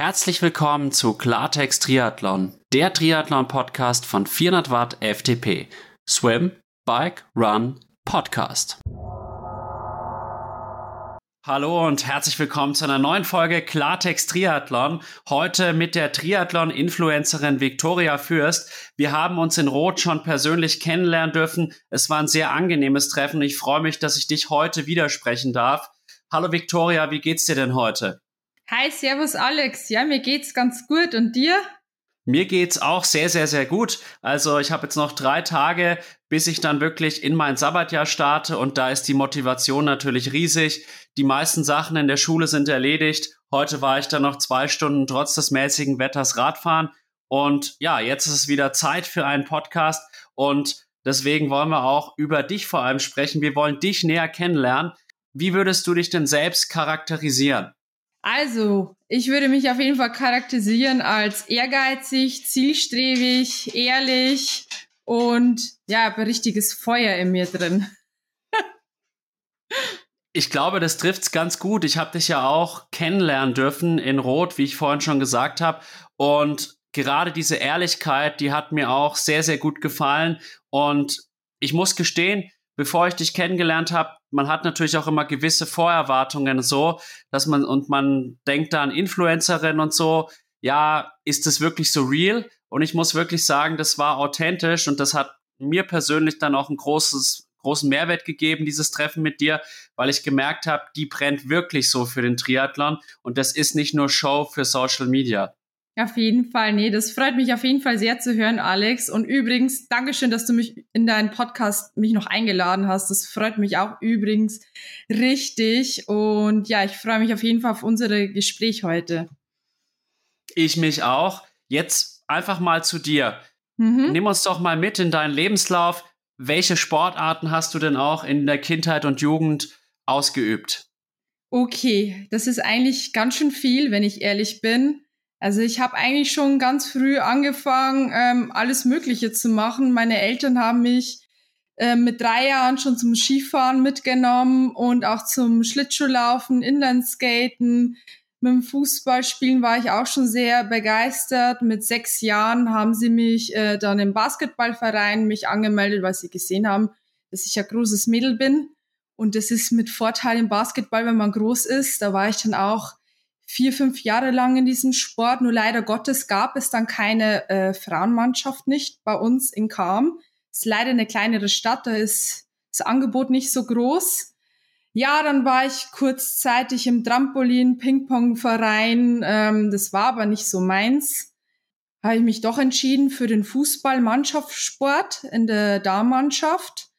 Herzlich willkommen zu Klartext Triathlon, der Triathlon-Podcast von 400 Watt FTP. Swim, Bike, Run, Podcast. Hallo und herzlich willkommen zu einer neuen Folge Klartext Triathlon. Heute mit der Triathlon-Influencerin Viktoria Fürst. Wir haben uns in Rot schon persönlich kennenlernen dürfen. Es war ein sehr angenehmes Treffen. Ich freue mich, dass ich dich heute widersprechen darf. Hallo Viktoria, wie geht's dir denn heute? Hi, servus Alex. Ja, mir geht's ganz gut. Und dir? Mir geht's auch sehr, sehr, sehr gut. Also ich habe jetzt noch drei Tage, bis ich dann wirklich in mein Sabbatjahr starte und da ist die Motivation natürlich riesig. Die meisten Sachen in der Schule sind erledigt. Heute war ich dann noch zwei Stunden trotz des mäßigen Wetters Radfahren und ja, jetzt ist es wieder Zeit für einen Podcast und deswegen wollen wir auch über dich vor allem sprechen. Wir wollen dich näher kennenlernen. Wie würdest du dich denn selbst charakterisieren? Also, ich würde mich auf jeden Fall charakterisieren als ehrgeizig, zielstrebig, ehrlich und ja, ein richtiges Feuer in mir drin. ich glaube, das trifft's ganz gut. Ich habe dich ja auch kennenlernen dürfen in Rot, wie ich vorhin schon gesagt habe. Und gerade diese Ehrlichkeit, die hat mir auch sehr, sehr gut gefallen. Und ich muss gestehen, bevor ich dich kennengelernt habe, man hat natürlich auch immer gewisse Vorerwartungen so, dass man und man denkt da an Influencerin und so, ja, ist das wirklich so real? Und ich muss wirklich sagen, das war authentisch und das hat mir persönlich dann auch ein großes großen Mehrwert gegeben, dieses Treffen mit dir, weil ich gemerkt habe, die brennt wirklich so für den Triathlon und das ist nicht nur Show für Social Media. Auf jeden Fall, nee, das freut mich auf jeden Fall sehr zu hören, Alex. Und übrigens, Dankeschön, dass du mich in deinen Podcast mich noch eingeladen hast. Das freut mich auch übrigens richtig. Und ja, ich freue mich auf jeden Fall auf unser Gespräch heute. Ich mich auch. Jetzt einfach mal zu dir. Mhm. Nimm uns doch mal mit in deinen Lebenslauf. Welche Sportarten hast du denn auch in der Kindheit und Jugend ausgeübt? Okay, das ist eigentlich ganz schön viel, wenn ich ehrlich bin. Also ich habe eigentlich schon ganz früh angefangen, ähm, alles Mögliche zu machen. Meine Eltern haben mich äh, mit drei Jahren schon zum Skifahren mitgenommen und auch zum Schlittschuhlaufen, Inlineskaten. Mit dem Fußballspielen war ich auch schon sehr begeistert. Mit sechs Jahren haben sie mich äh, dann im Basketballverein mich angemeldet, weil sie gesehen haben, dass ich ein großes Mädel bin. Und das ist mit Vorteil im Basketball, wenn man groß ist. Da war ich dann auch vier, fünf Jahre lang in diesem Sport. Nur leider Gottes gab es dann keine äh, Frauenmannschaft nicht bei uns in Kam. Ist leider eine kleinere Stadt, da ist das Angebot nicht so groß. Ja, dann war ich kurzzeitig im Trampolin, Ping-Pong-Verein. Ähm, das war aber nicht so meins. Habe ich mich doch entschieden für den Fußball-Mannschaftssport in der Damenmannschaft.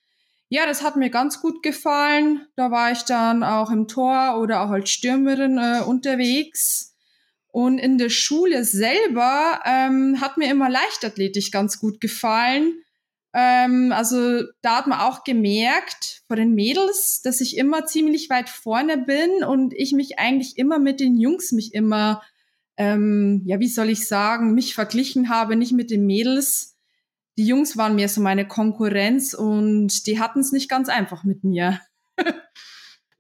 Ja, das hat mir ganz gut gefallen. Da war ich dann auch im Tor oder auch als Stürmerin äh, unterwegs. Und in der Schule selber ähm, hat mir immer Leichtathletik ganz gut gefallen. Ähm, also da hat man auch gemerkt vor den Mädels, dass ich immer ziemlich weit vorne bin und ich mich eigentlich immer mit den Jungs mich immer, ähm, ja, wie soll ich sagen, mich verglichen habe, nicht mit den Mädels die Jungs waren mir so meine Konkurrenz und die hatten es nicht ganz einfach mit mir.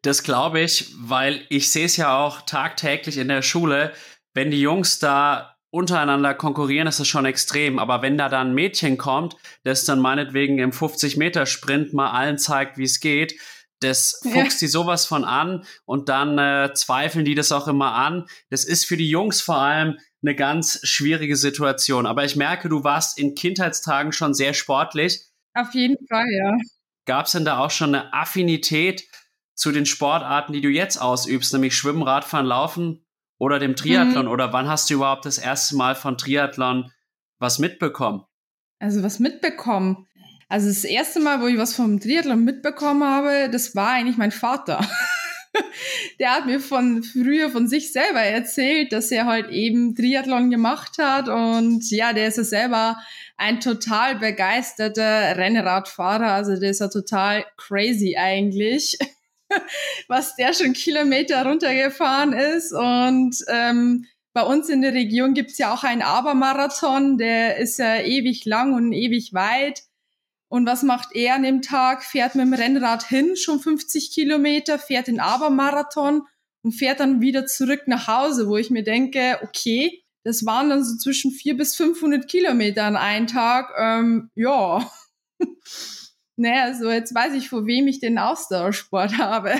das glaube ich, weil ich sehe es ja auch tagtäglich in der Schule, wenn die Jungs da untereinander konkurrieren, ist das schon extrem. Aber wenn da dann ein Mädchen kommt, das dann meinetwegen im 50-Meter-Sprint mal allen zeigt, wie es geht, das fuchst ja. die sowas von an und dann äh, zweifeln die das auch immer an. Das ist für die Jungs vor allem eine ganz schwierige Situation. Aber ich merke, du warst in Kindheitstagen schon sehr sportlich. Auf jeden Fall, ja. Gab es denn da auch schon eine Affinität zu den Sportarten, die du jetzt ausübst, nämlich Schwimmen, Radfahren, Laufen oder dem Triathlon? Mhm. Oder wann hast du überhaupt das erste Mal von Triathlon was mitbekommen? Also was mitbekommen? Also das erste Mal, wo ich was vom Triathlon mitbekommen habe, das war eigentlich mein Vater. der hat mir von früher von sich selber erzählt, dass er halt eben Triathlon gemacht hat und ja, der ist ja selber ein total begeisterter Rennradfahrer, also der ist ja total crazy eigentlich, was der schon Kilometer runtergefahren ist und ähm, bei uns in der Region gibt's ja auch einen Abermarathon, der ist ja ewig lang und ewig weit. Und was macht er an dem Tag? Fährt mit dem Rennrad hin, schon 50 Kilometer, fährt den Abermarathon und fährt dann wieder zurück nach Hause, wo ich mir denke, okay, das waren dann so zwischen vier bis 500 Kilometer an einem Tag. Ähm, ja, naja, so jetzt weiß ich, vor wem ich den Ausdauersport habe.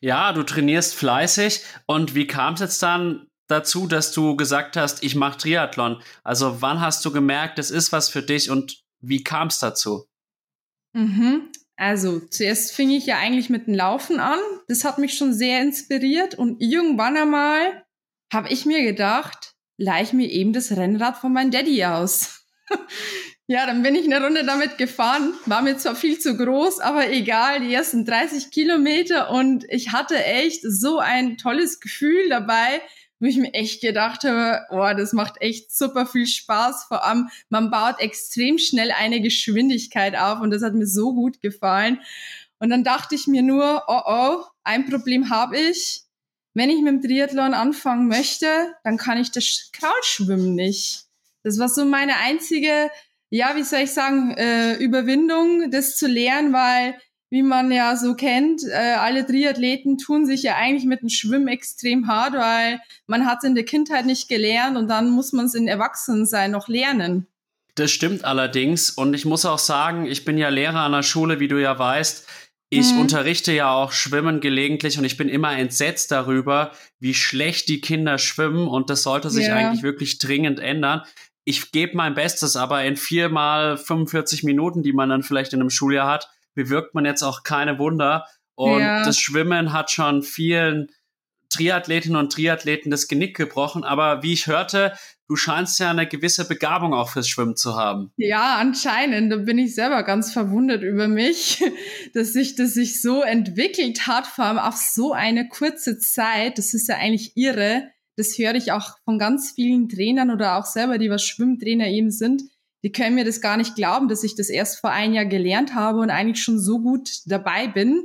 ja, du trainierst fleißig. Und wie kam es jetzt dann dazu, dass du gesagt hast, ich mache Triathlon? Also wann hast du gemerkt, das ist was für dich und wie kam es dazu? Mhm. Also zuerst fing ich ja eigentlich mit dem Laufen an. Das hat mich schon sehr inspiriert und irgendwann einmal habe ich mir gedacht, leih mir eben das Rennrad von meinem Daddy aus. ja, dann bin ich eine Runde damit gefahren. War mir zwar viel zu groß, aber egal, die ersten 30 Kilometer und ich hatte echt so ein tolles Gefühl dabei, wo ich mir echt gedacht habe, oh, das macht echt super viel Spaß. Vor allem, man baut extrem schnell eine Geschwindigkeit auf und das hat mir so gut gefallen. Und dann dachte ich mir nur, oh oh, ein Problem habe ich. Wenn ich mit dem Triathlon anfangen möchte, dann kann ich das Kraulschwimmen nicht. Das war so meine einzige, ja, wie soll ich sagen, äh, Überwindung, das zu lernen, weil wie man ja so kennt, äh, alle Triathleten tun sich ja eigentlich mit dem Schwimmen extrem hart, weil man hat es in der Kindheit nicht gelernt und dann muss man es in Erwachsenensein noch lernen. Das stimmt allerdings und ich muss auch sagen, ich bin ja Lehrer an der Schule, wie du ja weißt. Ich mhm. unterrichte ja auch Schwimmen gelegentlich und ich bin immer entsetzt darüber, wie schlecht die Kinder schwimmen und das sollte sich ja. eigentlich wirklich dringend ändern. Ich gebe mein Bestes, aber in vier mal 45 Minuten, die man dann vielleicht in einem Schuljahr hat, bewirkt man jetzt auch keine Wunder. Und ja. das Schwimmen hat schon vielen Triathletinnen und Triathleten das Genick gebrochen. Aber wie ich hörte, du scheinst ja eine gewisse Begabung auch fürs Schwimmen zu haben. Ja, anscheinend. Da bin ich selber ganz verwundert über mich, dass sich das sich so entwickelt hat, vor allem auf so eine kurze Zeit. Das ist ja eigentlich irre. Das höre ich auch von ganz vielen Trainern oder auch selber, die was Schwimmtrainer eben sind die können mir das gar nicht glauben, dass ich das erst vor ein Jahr gelernt habe und eigentlich schon so gut dabei bin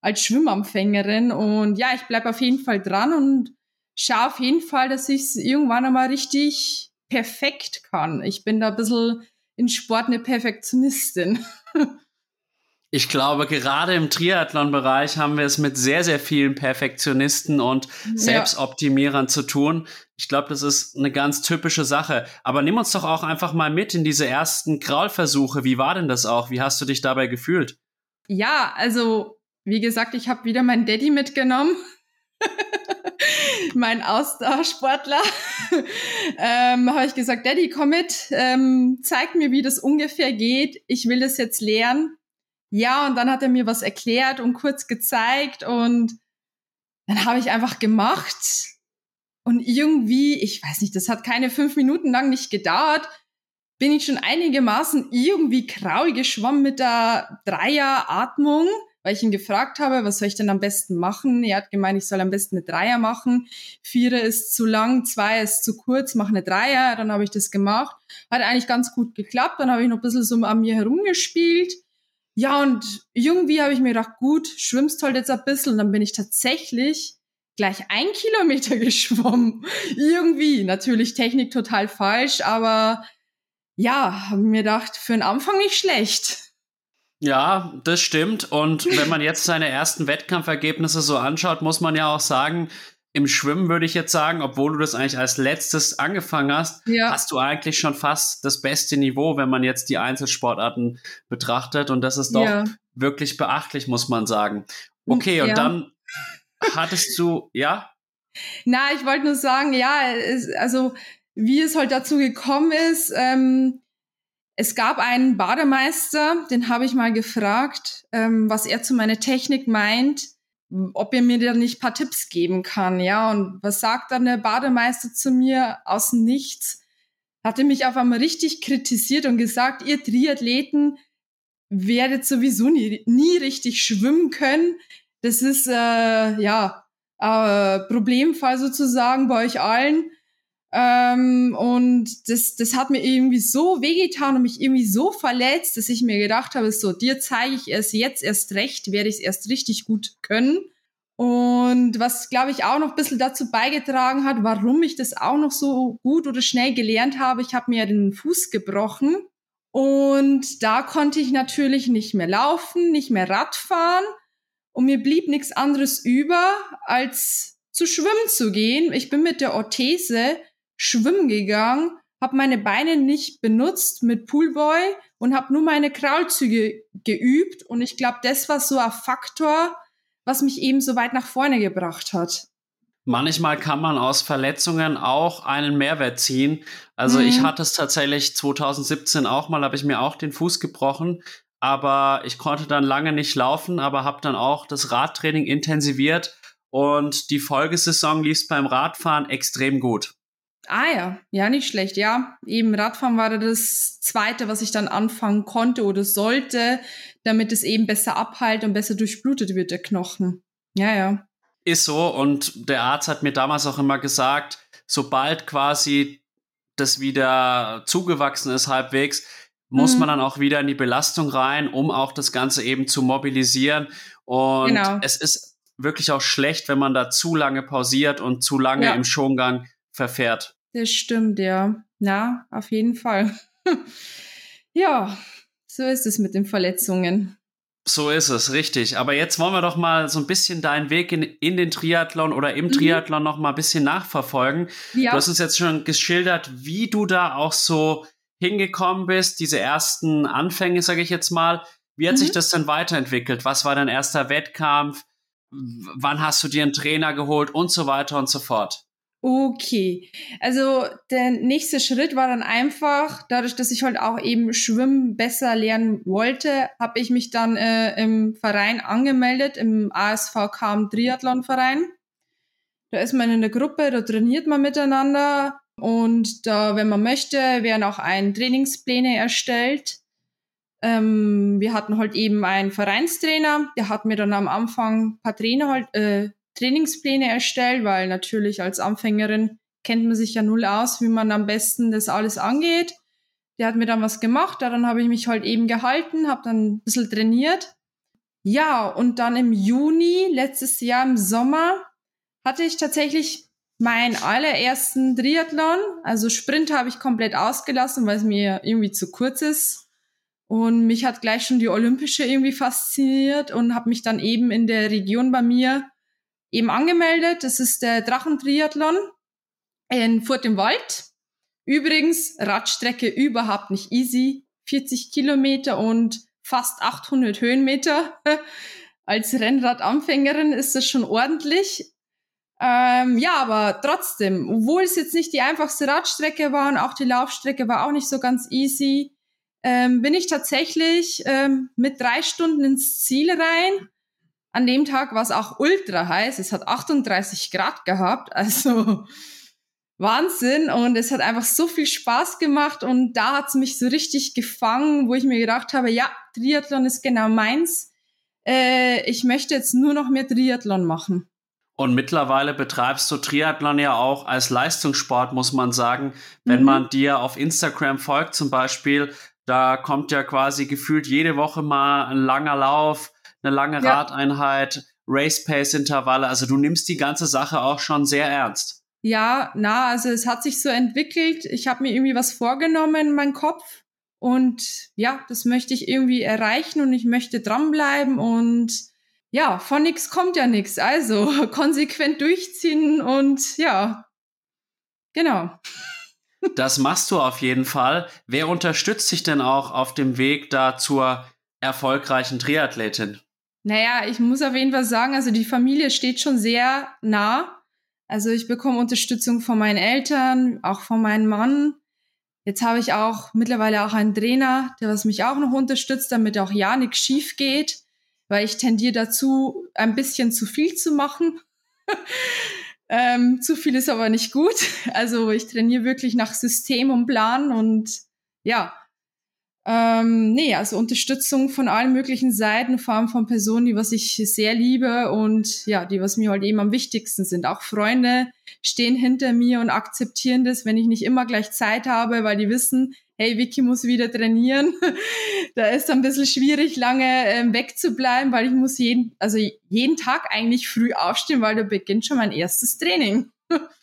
als Schwimmempfängerin. Und ja, ich bleibe auf jeden Fall dran und schaue auf jeden Fall, dass ich es irgendwann einmal richtig perfekt kann. Ich bin da ein bisschen in Sport eine Perfektionistin. Ich glaube, gerade im Triathlon-Bereich haben wir es mit sehr, sehr vielen Perfektionisten und Selbstoptimierern ja. zu tun. Ich glaube, das ist eine ganz typische Sache. Aber nimm uns doch auch einfach mal mit in diese ersten Kraulversuche. Wie war denn das auch? Wie hast du dich dabei gefühlt? Ja, also, wie gesagt, ich habe wieder meinen Daddy mitgenommen. mein Ausdauersportler, ähm, habe ich gesagt, Daddy, komm mit, ähm, zeig mir, wie das ungefähr geht. Ich will das jetzt lernen. Ja, und dann hat er mir was erklärt und kurz gezeigt und dann habe ich einfach gemacht. Und irgendwie, ich weiß nicht, das hat keine fünf Minuten lang nicht gedauert, bin ich schon einigermaßen irgendwie grau geschwommen mit der Dreieratmung, weil ich ihn gefragt habe, was soll ich denn am besten machen? Er hat gemeint, ich soll am besten eine Dreier machen. Vierer ist zu lang, zwei ist zu kurz, mach eine Dreier. Dann habe ich das gemacht. Hat eigentlich ganz gut geklappt. Dann habe ich noch ein bisschen so an mir herumgespielt. Ja, und irgendwie habe ich mir gedacht, gut, schwimmst halt jetzt ein bisschen. Und dann bin ich tatsächlich gleich ein Kilometer geschwommen. irgendwie. Natürlich Technik total falsch, aber ja, habe mir gedacht, für den Anfang nicht schlecht. Ja, das stimmt. Und wenn man jetzt seine ersten Wettkampfergebnisse so anschaut, muss man ja auch sagen, im Schwimmen würde ich jetzt sagen, obwohl du das eigentlich als letztes angefangen hast, ja. hast du eigentlich schon fast das beste Niveau, wenn man jetzt die Einzelsportarten betrachtet. Und das ist doch ja. wirklich beachtlich, muss man sagen. Okay, und ja. dann hattest du, ja? Na, ich wollte nur sagen, ja, es, also wie es halt dazu gekommen ist, ähm, es gab einen Bademeister, den habe ich mal gefragt, ähm, was er zu meiner Technik meint ob er mir da nicht paar Tipps geben kann, ja. Und was sagt dann der Bademeister zu mir aus nichts? Hatte mich auf einmal richtig kritisiert und gesagt, ihr Triathleten werdet sowieso nie, nie richtig schwimmen können. Das ist äh, ja äh, Problemfall sozusagen bei euch allen. Ähm, und das, das hat mir irgendwie so wehgetan und mich irgendwie so verletzt, dass ich mir gedacht habe, so, dir zeige ich es jetzt erst recht, werde ich es erst richtig gut können. Und was, glaube ich, auch noch ein bisschen dazu beigetragen hat, warum ich das auch noch so gut oder schnell gelernt habe, ich habe mir den Fuß gebrochen. Und da konnte ich natürlich nicht mehr laufen, nicht mehr Radfahren. und mir blieb nichts anderes über, als zu schwimmen zu gehen. Ich bin mit der Orthese schwimmen gegangen, habe meine Beine nicht benutzt mit Poolboy und habe nur meine Kraulzüge geübt. Und ich glaube, das war so ein Faktor, was mich eben so weit nach vorne gebracht hat. Manchmal kann man aus Verletzungen auch einen Mehrwert ziehen. Also mhm. ich hatte es tatsächlich 2017 auch mal, habe ich mir auch den Fuß gebrochen, aber ich konnte dann lange nicht laufen, aber habe dann auch das Radtraining intensiviert und die Folgesaison lief beim Radfahren extrem gut. Ah ja, ja, nicht schlecht. Ja, eben Radfahren war das zweite, was ich dann anfangen konnte oder sollte, damit es eben besser abheilt und besser durchblutet wird, der Knochen. Ja, ja. Ist so und der Arzt hat mir damals auch immer gesagt, sobald quasi das wieder zugewachsen ist halbwegs, muss mhm. man dann auch wieder in die Belastung rein, um auch das Ganze eben zu mobilisieren. Und genau. es ist wirklich auch schlecht, wenn man da zu lange pausiert und zu lange ja. im Schongang verfährt. Das stimmt, ja. Ja, auf jeden Fall. ja, so ist es mit den Verletzungen. So ist es, richtig. Aber jetzt wollen wir doch mal so ein bisschen deinen Weg in, in den Triathlon oder im mhm. Triathlon noch mal ein bisschen nachverfolgen. Ja. Du hast uns jetzt schon geschildert, wie du da auch so hingekommen bist, diese ersten Anfänge, sage ich jetzt mal. Wie hat mhm. sich das denn weiterentwickelt? Was war dein erster Wettkampf? Wann hast du dir einen Trainer geholt und so weiter und so fort? Okay, also der nächste Schritt war dann einfach, dadurch, dass ich halt auch eben Schwimmen besser lernen wollte, habe ich mich dann äh, im Verein angemeldet, im ASV KM Triathlon Verein. Da ist man in der Gruppe, da trainiert man miteinander und da, wenn man möchte, werden auch ein Trainingspläne erstellt. Ähm, wir hatten halt eben einen Vereinstrainer, der hat mir dann am Anfang ein paar Trainer halt, äh, Trainingspläne erstellt, weil natürlich als Anfängerin kennt man sich ja null aus, wie man am besten das alles angeht. Der hat mir dann was gemacht, daran habe ich mich halt eben gehalten, habe dann ein bisschen trainiert. Ja, und dann im Juni, letztes Jahr im Sommer, hatte ich tatsächlich meinen allerersten Triathlon. Also Sprint habe ich komplett ausgelassen, weil es mir irgendwie zu kurz ist. Und mich hat gleich schon die Olympische irgendwie fasziniert und habe mich dann eben in der Region bei mir eben angemeldet. Das ist der Drachentriathlon in Furt im Wald. Übrigens, Radstrecke überhaupt nicht easy. 40 Kilometer und fast 800 Höhenmeter. Als Rennradanfängerin ist das schon ordentlich. Ähm, ja, aber trotzdem, obwohl es jetzt nicht die einfachste Radstrecke war und auch die Laufstrecke war auch nicht so ganz easy, ähm, bin ich tatsächlich ähm, mit drei Stunden ins Ziel rein an dem Tag war es auch ultra heiß. Es hat 38 Grad gehabt. Also Wahnsinn. Und es hat einfach so viel Spaß gemacht. Und da hat es mich so richtig gefangen, wo ich mir gedacht habe, ja, Triathlon ist genau meins. Äh, ich möchte jetzt nur noch mehr Triathlon machen. Und mittlerweile betreibst du Triathlon ja auch als Leistungssport, muss man sagen. Wenn mhm. man dir auf Instagram folgt zum Beispiel, da kommt ja quasi gefühlt jede Woche mal ein langer Lauf, eine lange ja. Radeinheit, Race-Pace-Intervalle. Also du nimmst die ganze Sache auch schon sehr ernst. Ja, na, also es hat sich so entwickelt. Ich habe mir irgendwie was vorgenommen in meinem Kopf. Und ja, das möchte ich irgendwie erreichen und ich möchte dranbleiben und ja, von nichts kommt ja nichts. Also konsequent durchziehen und ja, genau. Das machst du auf jeden Fall. Wer unterstützt dich denn auch auf dem Weg da zur erfolgreichen Triathletin? Naja, ich muss auf jeden Fall sagen, also die Familie steht schon sehr nah. Also ich bekomme Unterstützung von meinen Eltern, auch von meinem Mann. Jetzt habe ich auch mittlerweile auch einen Trainer, der was mich auch noch unterstützt, damit auch ja nichts schief geht, weil ich tendiere dazu, ein bisschen zu viel zu machen. ähm, zu viel ist aber nicht gut. Also ich trainiere wirklich nach System und Plan und ja, ähm, nee, also Unterstützung von allen möglichen Seiten, vor allem von Personen, die was ich sehr liebe und ja, die was mir halt eben am wichtigsten sind. Auch Freunde stehen hinter mir und akzeptieren das, wenn ich nicht immer gleich Zeit habe, weil die wissen, hey, Vicky muss wieder trainieren. da ist ein bisschen schwierig, lange ähm, wegzubleiben, weil ich muss jeden, also jeden Tag eigentlich früh aufstehen, weil da beginnt schon mein erstes Training.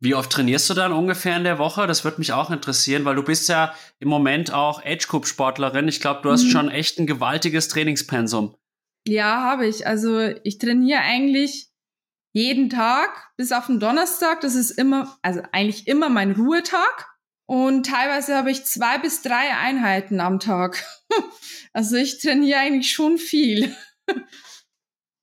Wie oft trainierst du dann ungefähr in der Woche? Das würde mich auch interessieren, weil du bist ja im Moment auch Age Group Sportlerin. Ich glaube, du hast mhm. schon echt ein gewaltiges Trainingspensum. Ja, habe ich. Also ich trainiere eigentlich jeden Tag bis auf den Donnerstag. Das ist immer, also eigentlich immer mein Ruhetag. Und teilweise habe ich zwei bis drei Einheiten am Tag. also ich trainiere eigentlich schon viel.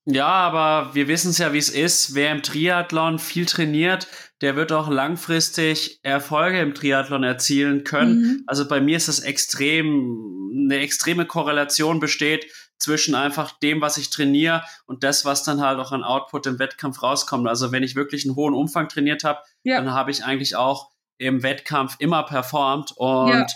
Ja, aber wir wissen es ja, wie es ist. Wer im Triathlon viel trainiert, der wird auch langfristig Erfolge im Triathlon erzielen können. Mhm. Also bei mir ist es extrem, eine extreme Korrelation besteht zwischen einfach dem, was ich trainiere und das, was dann halt auch an Output im Wettkampf rauskommt. Also wenn ich wirklich einen hohen Umfang trainiert habe, ja. dann habe ich eigentlich auch im Wettkampf immer performt und ja.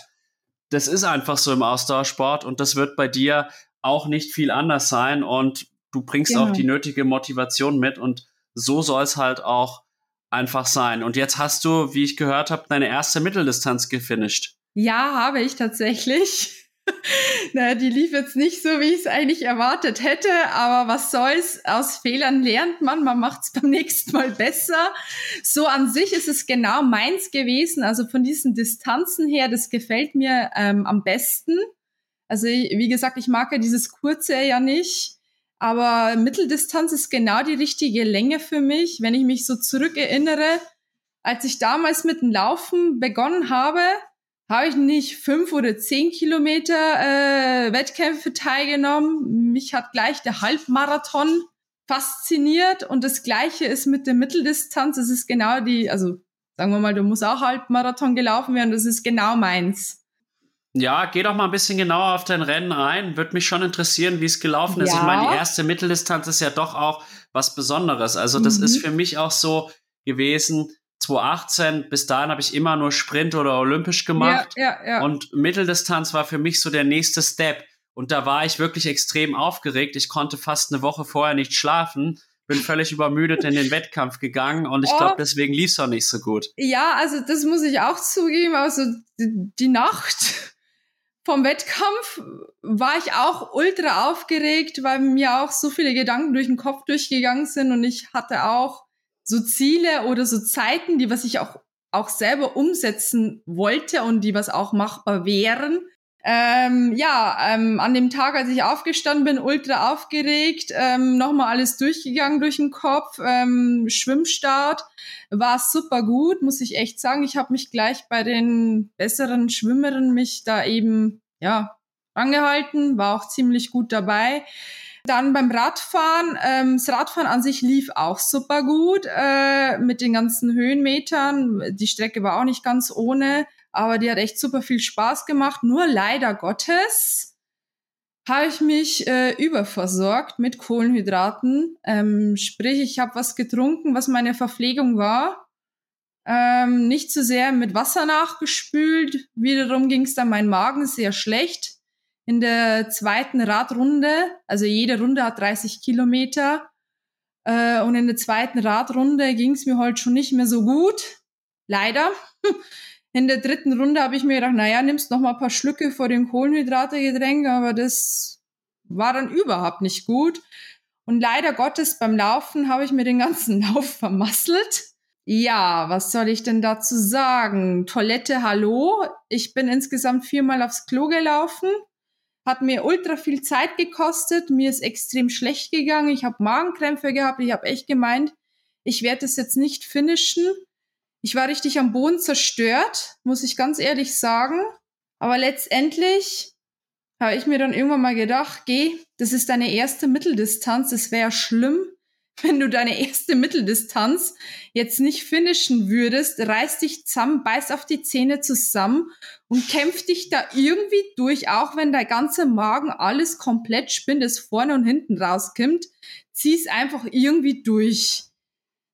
das ist einfach so im Ausdauersport und das wird bei dir auch nicht viel anders sein und du bringst genau. auch die nötige Motivation mit und so soll es halt auch einfach sein. Und jetzt hast du, wie ich gehört habe, deine erste Mitteldistanz gefinisht. Ja, habe ich tatsächlich. naja, die lief jetzt nicht so, wie ich es eigentlich erwartet hätte, aber was soll's? Aus Fehlern lernt man, man macht's beim nächsten Mal besser. So an sich ist es genau meins gewesen. Also von diesen Distanzen her, das gefällt mir ähm, am besten. Also wie gesagt, ich mag ja dieses kurze ja nicht. Aber Mitteldistanz ist genau die richtige Länge für mich. Wenn ich mich so zurückerinnere, als ich damals mit dem Laufen begonnen habe, habe ich nicht fünf oder zehn Kilometer äh, Wettkämpfe teilgenommen. Mich hat gleich der Halbmarathon fasziniert und das Gleiche ist mit der Mitteldistanz. Es ist genau die, also sagen wir mal, du musst auch Halbmarathon gelaufen werden. Das ist genau meins. Ja, geh doch mal ein bisschen genauer auf dein Rennen ein. Würde mich schon interessieren, wie es gelaufen ist. Ja. Ich meine, die erste Mitteldistanz ist ja doch auch was Besonderes. Also das mhm. ist für mich auch so gewesen. 2018, bis dahin habe ich immer nur Sprint oder Olympisch gemacht. Ja, ja, ja. Und Mitteldistanz war für mich so der nächste Step. Und da war ich wirklich extrem aufgeregt. Ich konnte fast eine Woche vorher nicht schlafen. Bin völlig übermüdet in den Wettkampf gegangen und ich glaube, oh. deswegen lief es auch nicht so gut. Ja, also das muss ich auch zugeben. Also die Nacht vom Wettkampf war ich auch ultra aufgeregt, weil mir auch so viele Gedanken durch den Kopf durchgegangen sind und ich hatte auch so Ziele oder so Zeiten, die was ich auch auch selber umsetzen wollte und die was auch machbar wären. Ähm, ja, ähm, an dem Tag, als ich aufgestanden bin, ultra aufgeregt, ähm, nochmal alles durchgegangen durch den Kopf, ähm, Schwimmstart, war super gut, muss ich echt sagen. Ich habe mich gleich bei den besseren Schwimmerinnen mich da eben, ja, angehalten, war auch ziemlich gut dabei. Dann beim Radfahren, ähm, das Radfahren an sich lief auch super gut äh, mit den ganzen Höhenmetern. Die Strecke war auch nicht ganz ohne aber die hat echt super viel Spaß gemacht. Nur leider Gottes habe ich mich äh, überversorgt mit Kohlenhydraten. Ähm, sprich, ich habe was getrunken, was meine Verpflegung war. Ähm, nicht zu sehr mit Wasser nachgespült. Wiederum ging es dann mein Magen sehr schlecht. In der zweiten Radrunde, also jede Runde hat 30 Kilometer, äh, und in der zweiten Radrunde ging es mir heute schon nicht mehr so gut. Leider. In der dritten Runde habe ich mir gedacht, naja, nimmst noch mal ein paar Schlücke vor dem Kohlenhydrategetränk, aber das war dann überhaupt nicht gut. Und leider Gottes beim Laufen habe ich mir den ganzen Lauf vermasselt. Ja, was soll ich denn dazu sagen? Toilette, hallo. Ich bin insgesamt viermal aufs Klo gelaufen. Hat mir ultra viel Zeit gekostet. Mir ist extrem schlecht gegangen. Ich habe Magenkrämpfe gehabt. Ich habe echt gemeint, ich werde es jetzt nicht finishen. Ich war richtig am Boden zerstört, muss ich ganz ehrlich sagen. Aber letztendlich habe ich mir dann irgendwann mal gedacht, geh, das ist deine erste Mitteldistanz. Es wäre schlimm, wenn du deine erste Mitteldistanz jetzt nicht finishen würdest. Reiß dich zusammen, beiß auf die Zähne zusammen und kämpf dich da irgendwie durch, auch wenn dein ganzer Magen alles komplett spinnt, es vorne und hinten rauskommt. Zieh's einfach irgendwie durch.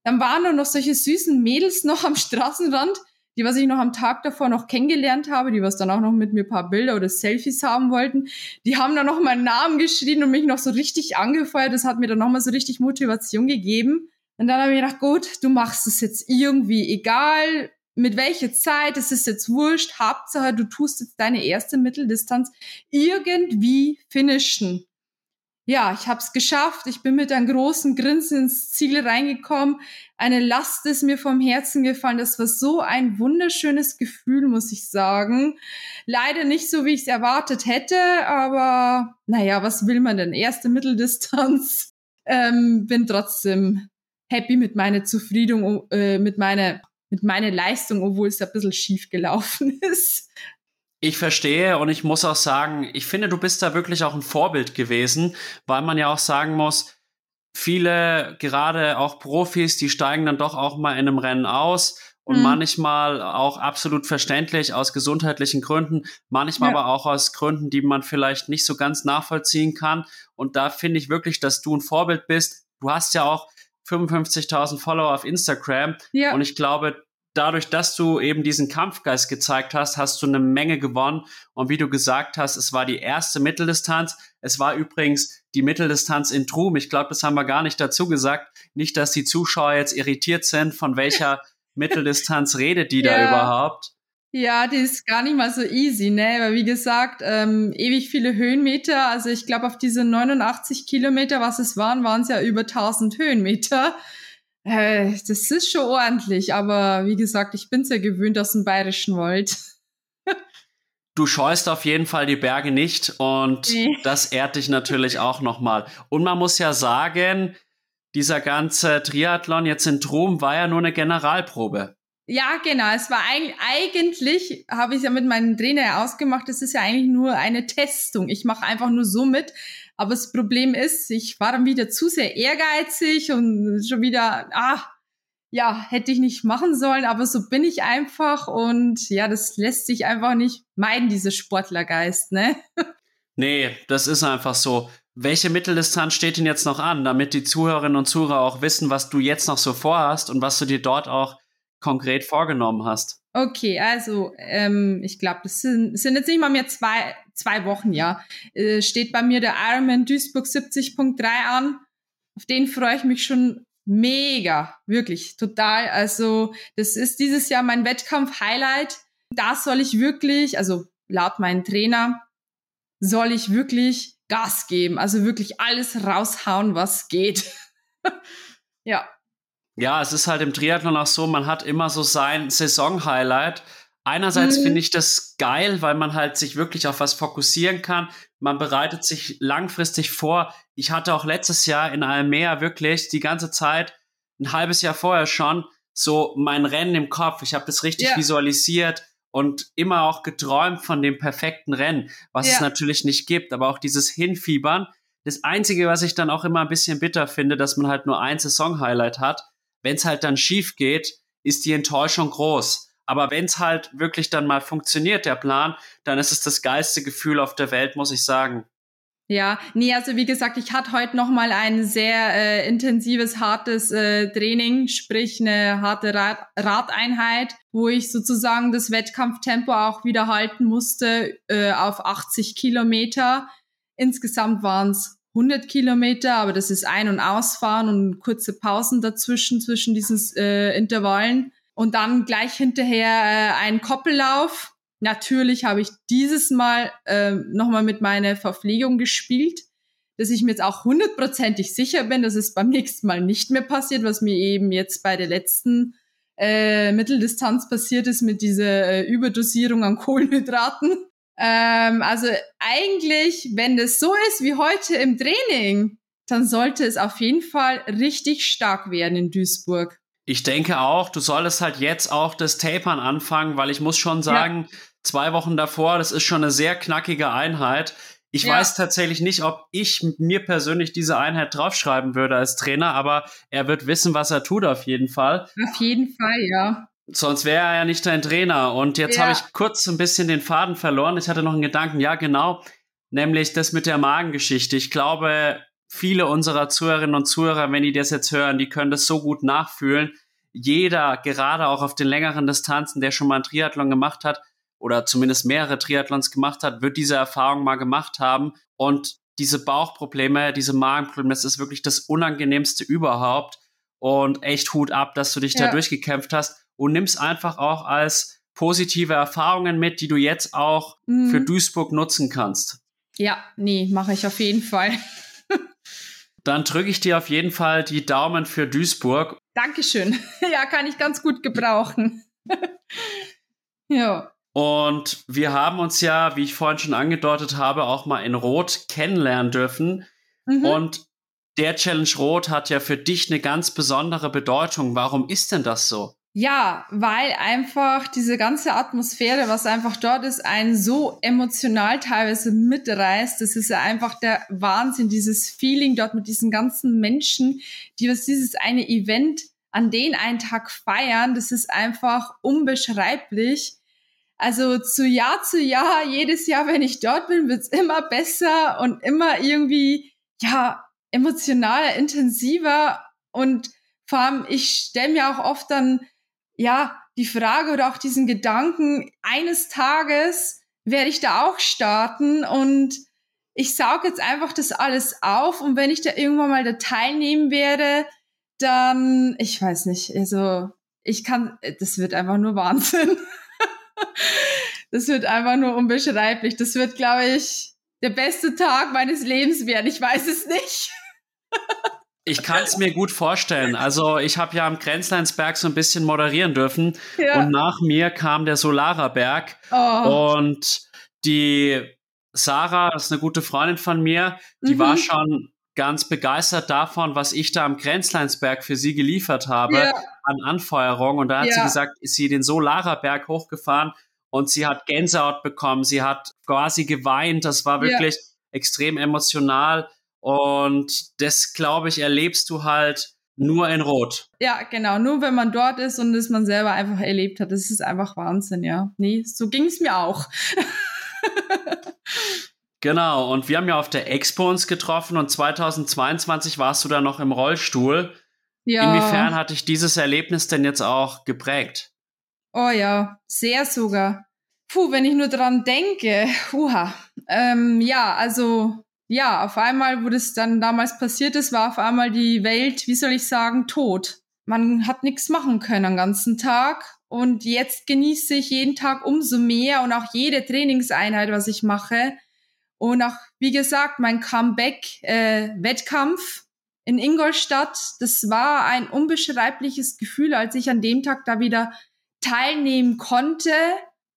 Dann waren da noch solche süßen Mädels noch am Straßenrand, die, was ich noch am Tag davor noch kennengelernt habe, die was dann auch noch mit mir paar Bilder oder Selfies haben wollten, die haben dann noch meinen Namen geschrien und mich noch so richtig angefeuert. Das hat mir dann nochmal so richtig Motivation gegeben. Und dann habe ich gedacht, gut, du machst es jetzt irgendwie, egal mit welcher Zeit, es ist jetzt wurscht, Hauptsache, du tust jetzt deine erste Mitteldistanz irgendwie finishen. Ja, ich habe es geschafft. Ich bin mit einem großen Grinsen ins Ziel reingekommen. Eine Last ist mir vom Herzen gefallen. Das war so ein wunderschönes Gefühl, muss ich sagen. Leider nicht so, wie ich es erwartet hätte, aber naja, was will man denn? Erste Mitteldistanz. Ähm, bin trotzdem happy mit meiner Zufriedung, äh, mit meiner mit meiner Leistung, obwohl es ein bisschen schief gelaufen ist. Ich verstehe und ich muss auch sagen, ich finde, du bist da wirklich auch ein Vorbild gewesen, weil man ja auch sagen muss, viele, gerade auch Profis, die steigen dann doch auch mal in einem Rennen aus und mhm. manchmal auch absolut verständlich aus gesundheitlichen Gründen, manchmal ja. aber auch aus Gründen, die man vielleicht nicht so ganz nachvollziehen kann. Und da finde ich wirklich, dass du ein Vorbild bist. Du hast ja auch 55.000 Follower auf Instagram ja. und ich glaube, dadurch, dass du eben diesen Kampfgeist gezeigt hast, hast du eine Menge gewonnen. Und wie du gesagt hast, es war die erste Mitteldistanz. Es war übrigens die Mitteldistanz in Trum. Ich glaube, das haben wir gar nicht dazu gesagt. Nicht, dass die Zuschauer jetzt irritiert sind, von welcher Mitteldistanz redet die ja. da überhaupt. Ja, die ist gar nicht mal so easy, ne? Weil wie gesagt, ähm, ewig viele Höhenmeter. Also ich glaube, auf diese 89 Kilometer, was es waren, waren es ja über 1000 Höhenmeter. Äh, das ist schon ordentlich, aber wie gesagt, ich bin sehr gewöhnt aus dem Bayerischen Wald. du scheust auf jeden Fall die Berge nicht und nee. das ehrt dich natürlich auch nochmal. Und man muss ja sagen, dieser ganze Triathlon jetzt in Trum war ja nur eine Generalprobe. Ja, genau. Es war eigentlich, eigentlich habe ich ja mit meinem Trainer ausgemacht, es ist ja eigentlich nur eine Testung. Ich mache einfach nur so mit, aber das Problem ist, ich war dann wieder zu sehr ehrgeizig und schon wieder, ah, ja, hätte ich nicht machen sollen, aber so bin ich einfach und ja, das lässt sich einfach nicht meiden, diese Sportlergeist, ne? Nee, das ist einfach so. Welche Mitteldistanz steht denn jetzt noch an, damit die Zuhörerinnen und Zuhörer auch wissen, was du jetzt noch so vorhast und was du dir dort auch konkret vorgenommen hast? Okay, also ähm, ich glaube, das sind, sind jetzt nicht mal mehr zwei, zwei Wochen, ja. Äh, steht bei mir der Ironman Duisburg 70.3 an. Auf den freue ich mich schon mega, wirklich, total. Also das ist dieses Jahr mein Wettkampf-Highlight. Da soll ich wirklich, also laut meinem Trainer, soll ich wirklich Gas geben, also wirklich alles raushauen, was geht. ja. Ja, es ist halt im Triathlon auch so, man hat immer so sein Saison-Highlight. Einerseits mhm. finde ich das geil, weil man halt sich wirklich auf was fokussieren kann. Man bereitet sich langfristig vor. Ich hatte auch letztes Jahr in Almea wirklich die ganze Zeit, ein halbes Jahr vorher schon, so mein Rennen im Kopf. Ich habe das richtig ja. visualisiert und immer auch geträumt von dem perfekten Rennen, was ja. es natürlich nicht gibt. Aber auch dieses Hinfiebern. Das Einzige, was ich dann auch immer ein bisschen bitter finde, dass man halt nur ein Saison-Highlight hat wenn es halt dann schief geht, ist die Enttäuschung groß. Aber wenn es halt wirklich dann mal funktioniert, der Plan, dann ist es das geilste Gefühl auf der Welt, muss ich sagen. Ja, nee, also wie gesagt, ich hatte heute noch mal ein sehr äh, intensives, hartes äh, Training, sprich eine harte Rad Radeinheit, wo ich sozusagen das Wettkampftempo auch wieder halten musste äh, auf 80 Kilometer. Insgesamt waren es 100 Kilometer, aber das ist Ein- und Ausfahren und kurze Pausen dazwischen, zwischen diesen äh, Intervallen. Und dann gleich hinterher äh, ein Koppellauf. Natürlich habe ich dieses Mal äh, nochmal mit meiner Verpflegung gespielt, dass ich mir jetzt auch hundertprozentig sicher bin, dass es beim nächsten Mal nicht mehr passiert, was mir eben jetzt bei der letzten äh, Mitteldistanz passiert ist mit dieser äh, Überdosierung an Kohlenhydraten. Ähm, also eigentlich, wenn das so ist wie heute im Training, dann sollte es auf jeden Fall richtig stark werden in Duisburg. Ich denke auch, du solltest halt jetzt auch das Tapern anfangen, weil ich muss schon sagen, ja. zwei Wochen davor, das ist schon eine sehr knackige Einheit. Ich ja. weiß tatsächlich nicht, ob ich mir persönlich diese Einheit draufschreiben würde als Trainer, aber er wird wissen, was er tut auf jeden Fall. Auf jeden Fall, ja. Sonst wäre er ja nicht dein Trainer. Und jetzt ja. habe ich kurz ein bisschen den Faden verloren. Ich hatte noch einen Gedanken. Ja, genau. Nämlich das mit der Magengeschichte. Ich glaube, viele unserer Zuhörerinnen und Zuhörer, wenn die das jetzt hören, die können das so gut nachfühlen. Jeder, gerade auch auf den längeren Distanzen, der schon mal einen Triathlon gemacht hat oder zumindest mehrere Triathlons gemacht hat, wird diese Erfahrung mal gemacht haben. Und diese Bauchprobleme, diese Magenprobleme, das ist wirklich das Unangenehmste überhaupt. Und echt Hut ab, dass du dich ja. da durchgekämpft hast und nimmst einfach auch als positive Erfahrungen mit, die du jetzt auch mhm. für Duisburg nutzen kannst. Ja, nee, mache ich auf jeden Fall. Dann drücke ich dir auf jeden Fall die Daumen für Duisburg. Dankeschön. Ja, kann ich ganz gut gebrauchen. ja. Und wir haben uns ja, wie ich vorhin schon angedeutet habe, auch mal in Rot kennenlernen dürfen. Mhm. Und der Challenge Rot hat ja für dich eine ganz besondere Bedeutung. Warum ist denn das so? Ja, weil einfach diese ganze Atmosphäre, was einfach dort ist, einen so emotional teilweise mitreißt. Das ist ja einfach der Wahnsinn, dieses Feeling dort mit diesen ganzen Menschen, die was dieses eine Event an den einen Tag feiern. Das ist einfach unbeschreiblich. Also zu Jahr zu Jahr, jedes Jahr, wenn ich dort bin, wird's immer besser und immer irgendwie, ja, emotionaler, intensiver und vor allem, ich stelle mir auch oft dann ja, die Frage oder auch diesen Gedanken, eines Tages werde ich da auch starten und ich sauge jetzt einfach das alles auf und wenn ich da irgendwann mal da teilnehmen werde, dann, ich weiß nicht, also ich kann, das wird einfach nur Wahnsinn. das wird einfach nur unbeschreiblich. Das wird, glaube ich, der beste Tag meines Lebens werden. Ich weiß es nicht. Ich kann es mir gut vorstellen. Also ich habe ja am Grenzleinsberg so ein bisschen moderieren dürfen ja. und nach mir kam der Solarerberg oh. und die Sarah, das ist eine gute Freundin von mir, die mhm. war schon ganz begeistert davon, was ich da am Grenzleinsberg für sie geliefert habe ja. an Anfeuerung. Und da hat ja. sie gesagt, ist sie den Solarerberg hochgefahren und sie hat Gänsehaut bekommen, sie hat quasi geweint. Das war wirklich extrem emotional. Und das, glaube ich, erlebst du halt nur in Rot. Ja, genau. Nur wenn man dort ist und es man selber einfach erlebt hat. Das ist einfach Wahnsinn, ja. Nee, so ging es mir auch. genau. Und wir haben ja auf der Expo uns getroffen und 2022 warst du da noch im Rollstuhl. Ja. Inwiefern hat dich dieses Erlebnis denn jetzt auch geprägt? Oh ja, sehr sogar. Puh, wenn ich nur dran denke. Uha. Ähm, ja, also ja, auf einmal, wo das dann damals passiert ist, war auf einmal die Welt, wie soll ich sagen, tot. Man hat nichts machen können am ganzen Tag. Und jetzt genieße ich jeden Tag umso mehr und auch jede Trainingseinheit, was ich mache. Und auch, wie gesagt, mein Comeback-Wettkampf äh, in Ingolstadt, das war ein unbeschreibliches Gefühl, als ich an dem Tag da wieder teilnehmen konnte.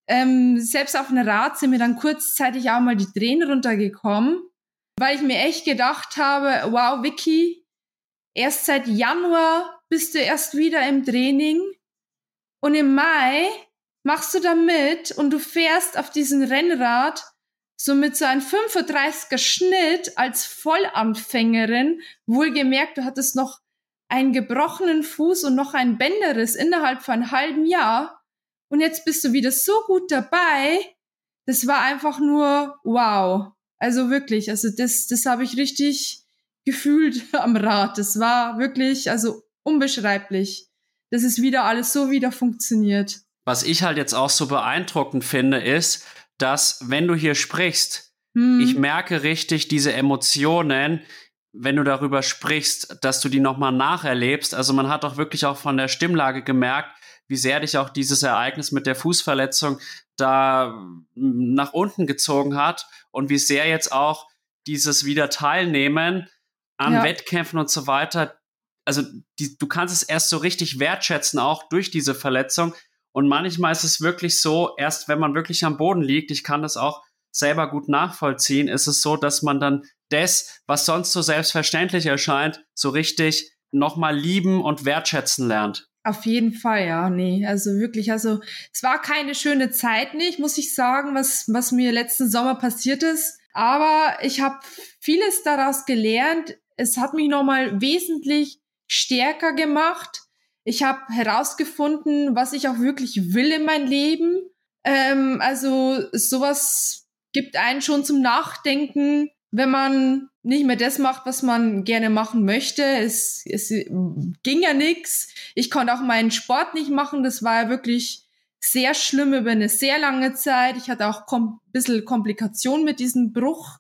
Ähm, selbst auf dem Rad sind mir dann kurzzeitig auch mal die Tränen runtergekommen weil ich mir echt gedacht habe, wow, Vicky, erst seit Januar bist du erst wieder im Training und im Mai machst du da mit und du fährst auf diesem Rennrad so mit so einem 35er Schnitt als Vollanfängerin, wohlgemerkt, du hattest noch einen gebrochenen Fuß und noch ein Bänderriss innerhalb von einem halben Jahr und jetzt bist du wieder so gut dabei. Das war einfach nur wow. Also wirklich, also das, das habe ich richtig gefühlt am Rad. Das war wirklich, also unbeschreiblich. dass es wieder alles so wieder funktioniert. Was ich halt jetzt auch so beeindruckend finde, ist, dass wenn du hier sprichst, hm. ich merke richtig diese Emotionen, wenn du darüber sprichst, dass du die nochmal nacherlebst. Also man hat doch wirklich auch von der Stimmlage gemerkt, wie sehr dich auch dieses Ereignis mit der Fußverletzung da nach unten gezogen hat und wie sehr jetzt auch dieses wieder teilnehmen an ja. Wettkämpfen und so weiter, also die, du kannst es erst so richtig wertschätzen, auch durch diese Verletzung. Und manchmal ist es wirklich so, erst wenn man wirklich am Boden liegt, ich kann das auch selber gut nachvollziehen, ist es so, dass man dann das, was sonst so selbstverständlich erscheint, so richtig nochmal lieben und wertschätzen lernt. Auf jeden Fall, ja, nee, also wirklich, also es war keine schöne Zeit nicht, muss ich sagen, was, was mir letzten Sommer passiert ist. Aber ich habe vieles daraus gelernt. Es hat mich nochmal wesentlich stärker gemacht. Ich habe herausgefunden, was ich auch wirklich will in mein Leben. Ähm, also sowas gibt einen schon zum Nachdenken, wenn man nicht mehr das macht, was man gerne machen möchte. Es, es ging ja nichts. Ich konnte auch meinen Sport nicht machen. Das war ja wirklich sehr schlimm über eine sehr lange Zeit. Ich hatte auch ein bisschen Komplikationen mit diesem Bruch.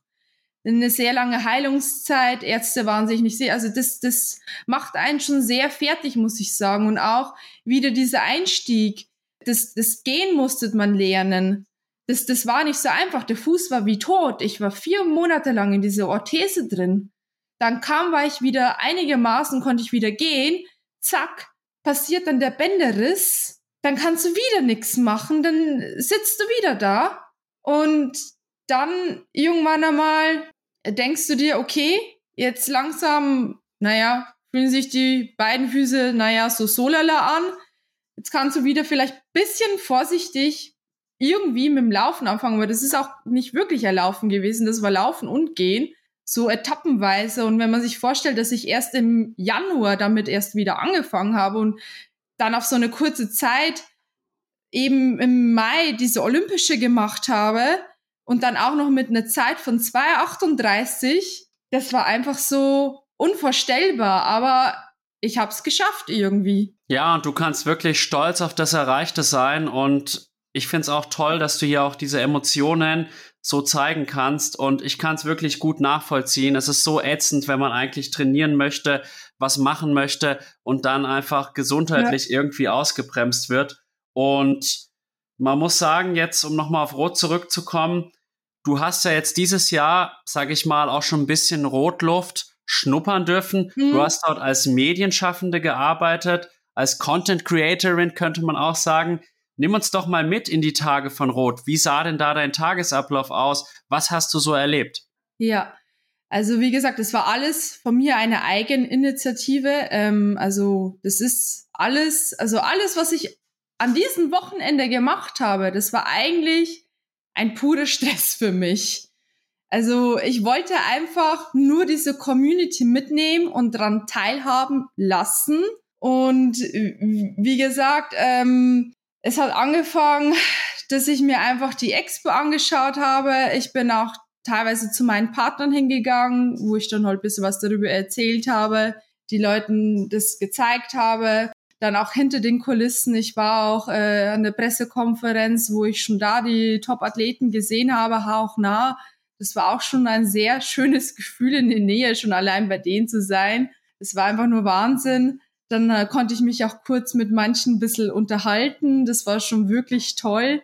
Eine sehr lange Heilungszeit. Ärzte waren sich nicht sehr, also das, das macht einen schon sehr fertig, muss ich sagen. Und auch wieder dieser Einstieg. Das, das Gehen musstet man lernen das, das war nicht so einfach. Der Fuß war wie tot. Ich war vier Monate lang in dieser Orthese drin. dann kam, war ich wieder einigermaßen, konnte ich wieder gehen. Zack, passiert dann der Bänderriss. Dann kannst du wieder nichts machen. Dann sitzt du wieder da. Und dann irgendwann einmal denkst du dir, okay, jetzt langsam, naja, fühlen sich die beiden Füße, naja, so solala an. Jetzt kannst du wieder vielleicht bisschen vorsichtig irgendwie mit dem Laufen anfangen, weil das ist auch nicht wirklich ein Laufen gewesen, das war Laufen und Gehen so etappenweise. Und wenn man sich vorstellt, dass ich erst im Januar damit erst wieder angefangen habe und dann auf so eine kurze Zeit eben im Mai diese Olympische gemacht habe und dann auch noch mit einer Zeit von 2,38, das war einfach so unvorstellbar. Aber ich habe es geschafft irgendwie. Ja, und du kannst wirklich stolz auf das Erreichte sein. Und ich finde es auch toll, dass du hier auch diese Emotionen so zeigen kannst. Und ich kann es wirklich gut nachvollziehen. Es ist so ätzend, wenn man eigentlich trainieren möchte, was machen möchte und dann einfach gesundheitlich ja. irgendwie ausgebremst wird. Und man muss sagen, jetzt, um nochmal auf Rot zurückzukommen, du hast ja jetzt dieses Jahr, sage ich mal, auch schon ein bisschen Rotluft schnuppern dürfen. Mhm. Du hast dort als Medienschaffende gearbeitet, als Content Creatorin könnte man auch sagen. Nimm uns doch mal mit in die Tage von Rot. Wie sah denn da dein Tagesablauf aus? Was hast du so erlebt? Ja, also wie gesagt, das war alles von mir eine Eigeninitiative. Ähm, also das ist alles, also alles, was ich an diesem Wochenende gemacht habe, das war eigentlich ein purer Stress für mich. Also ich wollte einfach nur diese Community mitnehmen und daran teilhaben lassen. Und wie gesagt, ähm, es hat angefangen, dass ich mir einfach die Expo angeschaut habe. Ich bin auch teilweise zu meinen Partnern hingegangen, wo ich dann halt ein bisschen was darüber erzählt habe, die Leuten das gezeigt habe. Dann auch hinter den Kulissen. Ich war auch äh, an der Pressekonferenz, wo ich schon da die Top-Athleten gesehen habe, auch nah. Das war auch schon ein sehr schönes Gefühl in der Nähe, schon allein bei denen zu sein. Es war einfach nur Wahnsinn. Dann äh, konnte ich mich auch kurz mit manchen ein bisschen unterhalten. Das war schon wirklich toll.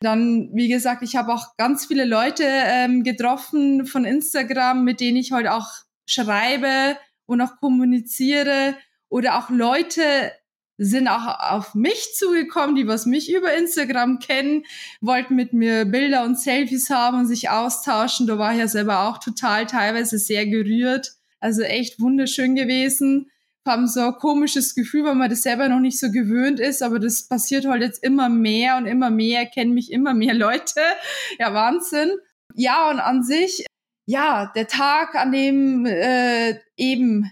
Dann, wie gesagt, ich habe auch ganz viele Leute ähm, getroffen von Instagram, mit denen ich heute auch schreibe und auch kommuniziere. Oder auch Leute sind auch auf mich zugekommen, die was mich über Instagram kennen, wollten mit mir Bilder und Selfies haben und sich austauschen. Da war ich ja selber auch total teilweise sehr gerührt. Also echt wunderschön gewesen haben so ein komisches Gefühl, weil man das selber noch nicht so gewöhnt ist, aber das passiert halt jetzt immer mehr und immer mehr, kennen mich immer mehr Leute. Ja, Wahnsinn. Ja, und an sich, ja, der Tag, an dem äh, eben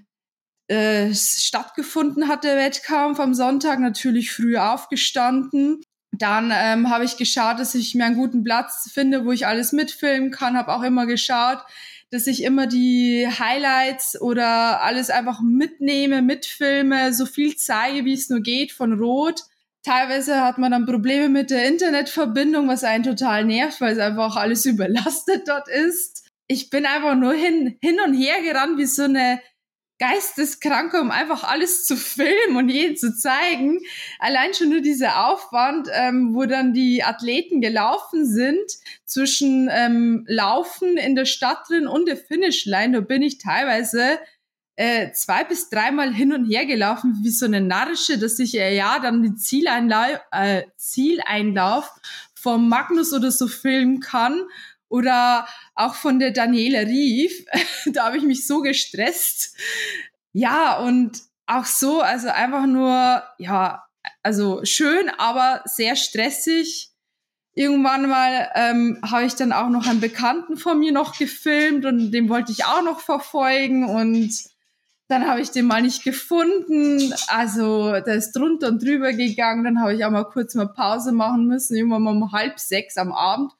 äh, stattgefunden hat, der Wettkampf am Sonntag, natürlich früh aufgestanden. Dann ähm, habe ich geschaut, dass ich mir einen guten Platz finde, wo ich alles mitfilmen kann. Habe auch immer geschaut, dass ich immer die Highlights oder alles einfach mitnehme, mitfilme, so viel zeige, wie es nur geht von Rot. Teilweise hat man dann Probleme mit der Internetverbindung, was einen total nervt, weil es einfach alles überlastet dort ist. Ich bin einfach nur hin, hin und her gerannt wie so eine Geisteskranke, um einfach alles zu filmen und jeden zu zeigen. Allein schon nur dieser Aufwand, ähm, wo dann die Athleten gelaufen sind, zwischen ähm, Laufen in der Stadt drin und der Finishline, da bin ich teilweise äh, zwei bis dreimal hin und her gelaufen, wie so eine Narische, dass ich äh, ja dann den Zieleinlauf, äh, Zieleinlauf vom Magnus oder so filmen kann oder auch von der Daniela Rief. da habe ich mich so gestresst. Ja, und auch so, also einfach nur, ja, also schön, aber sehr stressig. Irgendwann mal ähm, habe ich dann auch noch einen Bekannten von mir noch gefilmt und den wollte ich auch noch verfolgen und dann habe ich den mal nicht gefunden. Also der ist drunter und drüber gegangen. Dann habe ich auch mal kurz mal Pause machen müssen, irgendwann mal um halb sechs am Abend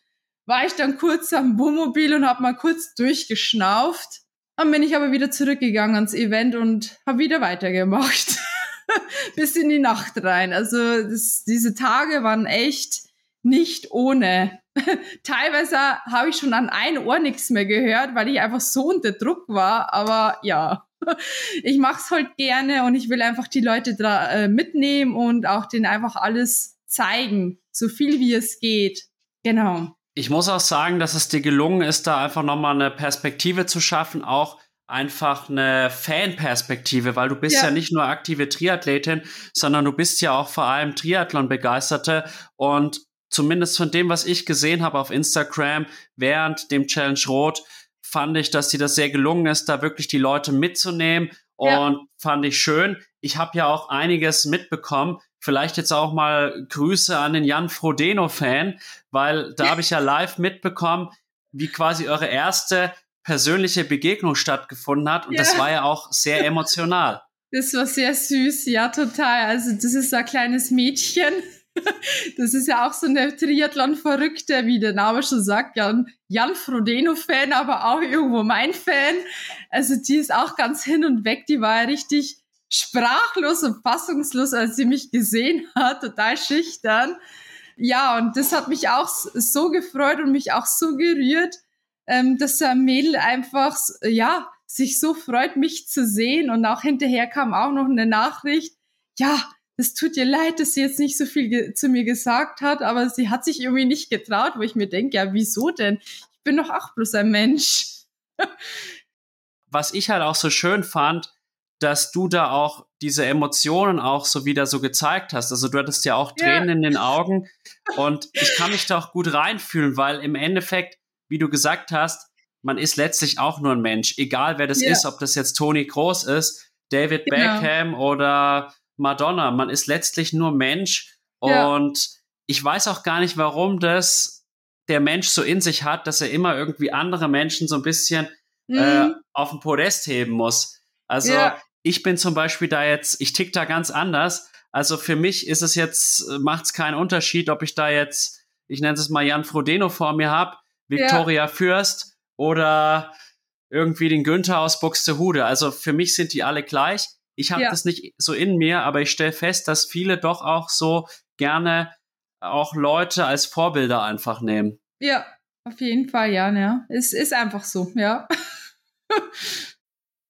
war ich dann kurz am Wohnmobil und habe mal kurz durchgeschnauft. Dann bin ich aber wieder zurückgegangen ans Event und habe wieder weitergemacht. Bis in die Nacht rein. Also das, diese Tage waren echt nicht ohne. Teilweise habe ich schon an ein Ohr nichts mehr gehört, weil ich einfach so unter Druck war. Aber ja, ich mache es halt gerne und ich will einfach die Leute da äh, mitnehmen und auch denen einfach alles zeigen, so viel wie es geht. Genau. Ich muss auch sagen, dass es dir gelungen ist, da einfach nochmal eine Perspektive zu schaffen, auch einfach eine Fanperspektive, weil du bist ja. ja. nicht nur aktive Triathletin, sondern du bist ja auch vor allem Triathlon-Begeisterte und zumindest von dem, was ich gesehen habe auf Instagram während dem Challenge Rot, fand ich, dass dir das sehr gelungen ist, da wirklich die Leute mitzunehmen und ja. fand ich schön. Ich habe ja auch einiges mitbekommen. Vielleicht jetzt auch mal Grüße an den Jan Frodeno-Fan, weil da habe ich ja live mitbekommen, wie quasi eure erste persönliche Begegnung stattgefunden hat. Und ja. das war ja auch sehr emotional. Das war sehr süß, ja, total. Also, das ist so ein kleines Mädchen. Das ist ja auch so eine Triathlon-Verrückte, wie der Name schon sagt. Jan, Jan Frodeno-Fan, aber auch irgendwo mein Fan. Also, die ist auch ganz hin und weg. Die war ja richtig sprachlos und fassungslos, als sie mich gesehen hat. Total schüchtern. Ja, und das hat mich auch so gefreut und mich auch so gerührt ähm, dass ein Mädel einfach, ja, sich so freut, mich zu sehen. Und auch hinterher kam auch noch eine Nachricht, ja, es tut ihr leid, dass sie jetzt nicht so viel zu mir gesagt hat, aber sie hat sich irgendwie nicht getraut, wo ich mir denke, ja, wieso denn? Ich bin doch auch bloß ein Mensch. Was ich halt auch so schön fand, dass du da auch diese Emotionen auch so wieder so gezeigt hast. Also du hattest ja auch Tränen ja. in den Augen und ich kann mich da auch gut reinfühlen, weil im Endeffekt wie du gesagt hast, man ist letztlich auch nur ein Mensch, egal wer das ja. ist, ob das jetzt Toni Groß ist, David genau. Beckham oder Madonna. Man ist letztlich nur Mensch ja. und ich weiß auch gar nicht, warum das der Mensch so in sich hat, dass er immer irgendwie andere Menschen so ein bisschen mhm. äh, auf den Podest heben muss. Also ja. ich bin zum Beispiel da jetzt, ich tick da ganz anders. Also für mich ist es jetzt, macht es keinen Unterschied, ob ich da jetzt, ich nenne es mal Jan Frodeno vor mir habe Victoria ja. Fürst oder irgendwie den Günther aus Buxtehude. Also für mich sind die alle gleich. Ich habe ja. das nicht so in mir, aber ich stelle fest, dass viele doch auch so gerne auch Leute als Vorbilder einfach nehmen. Ja, auf jeden Fall, ja, ja. Es ist einfach so, ja.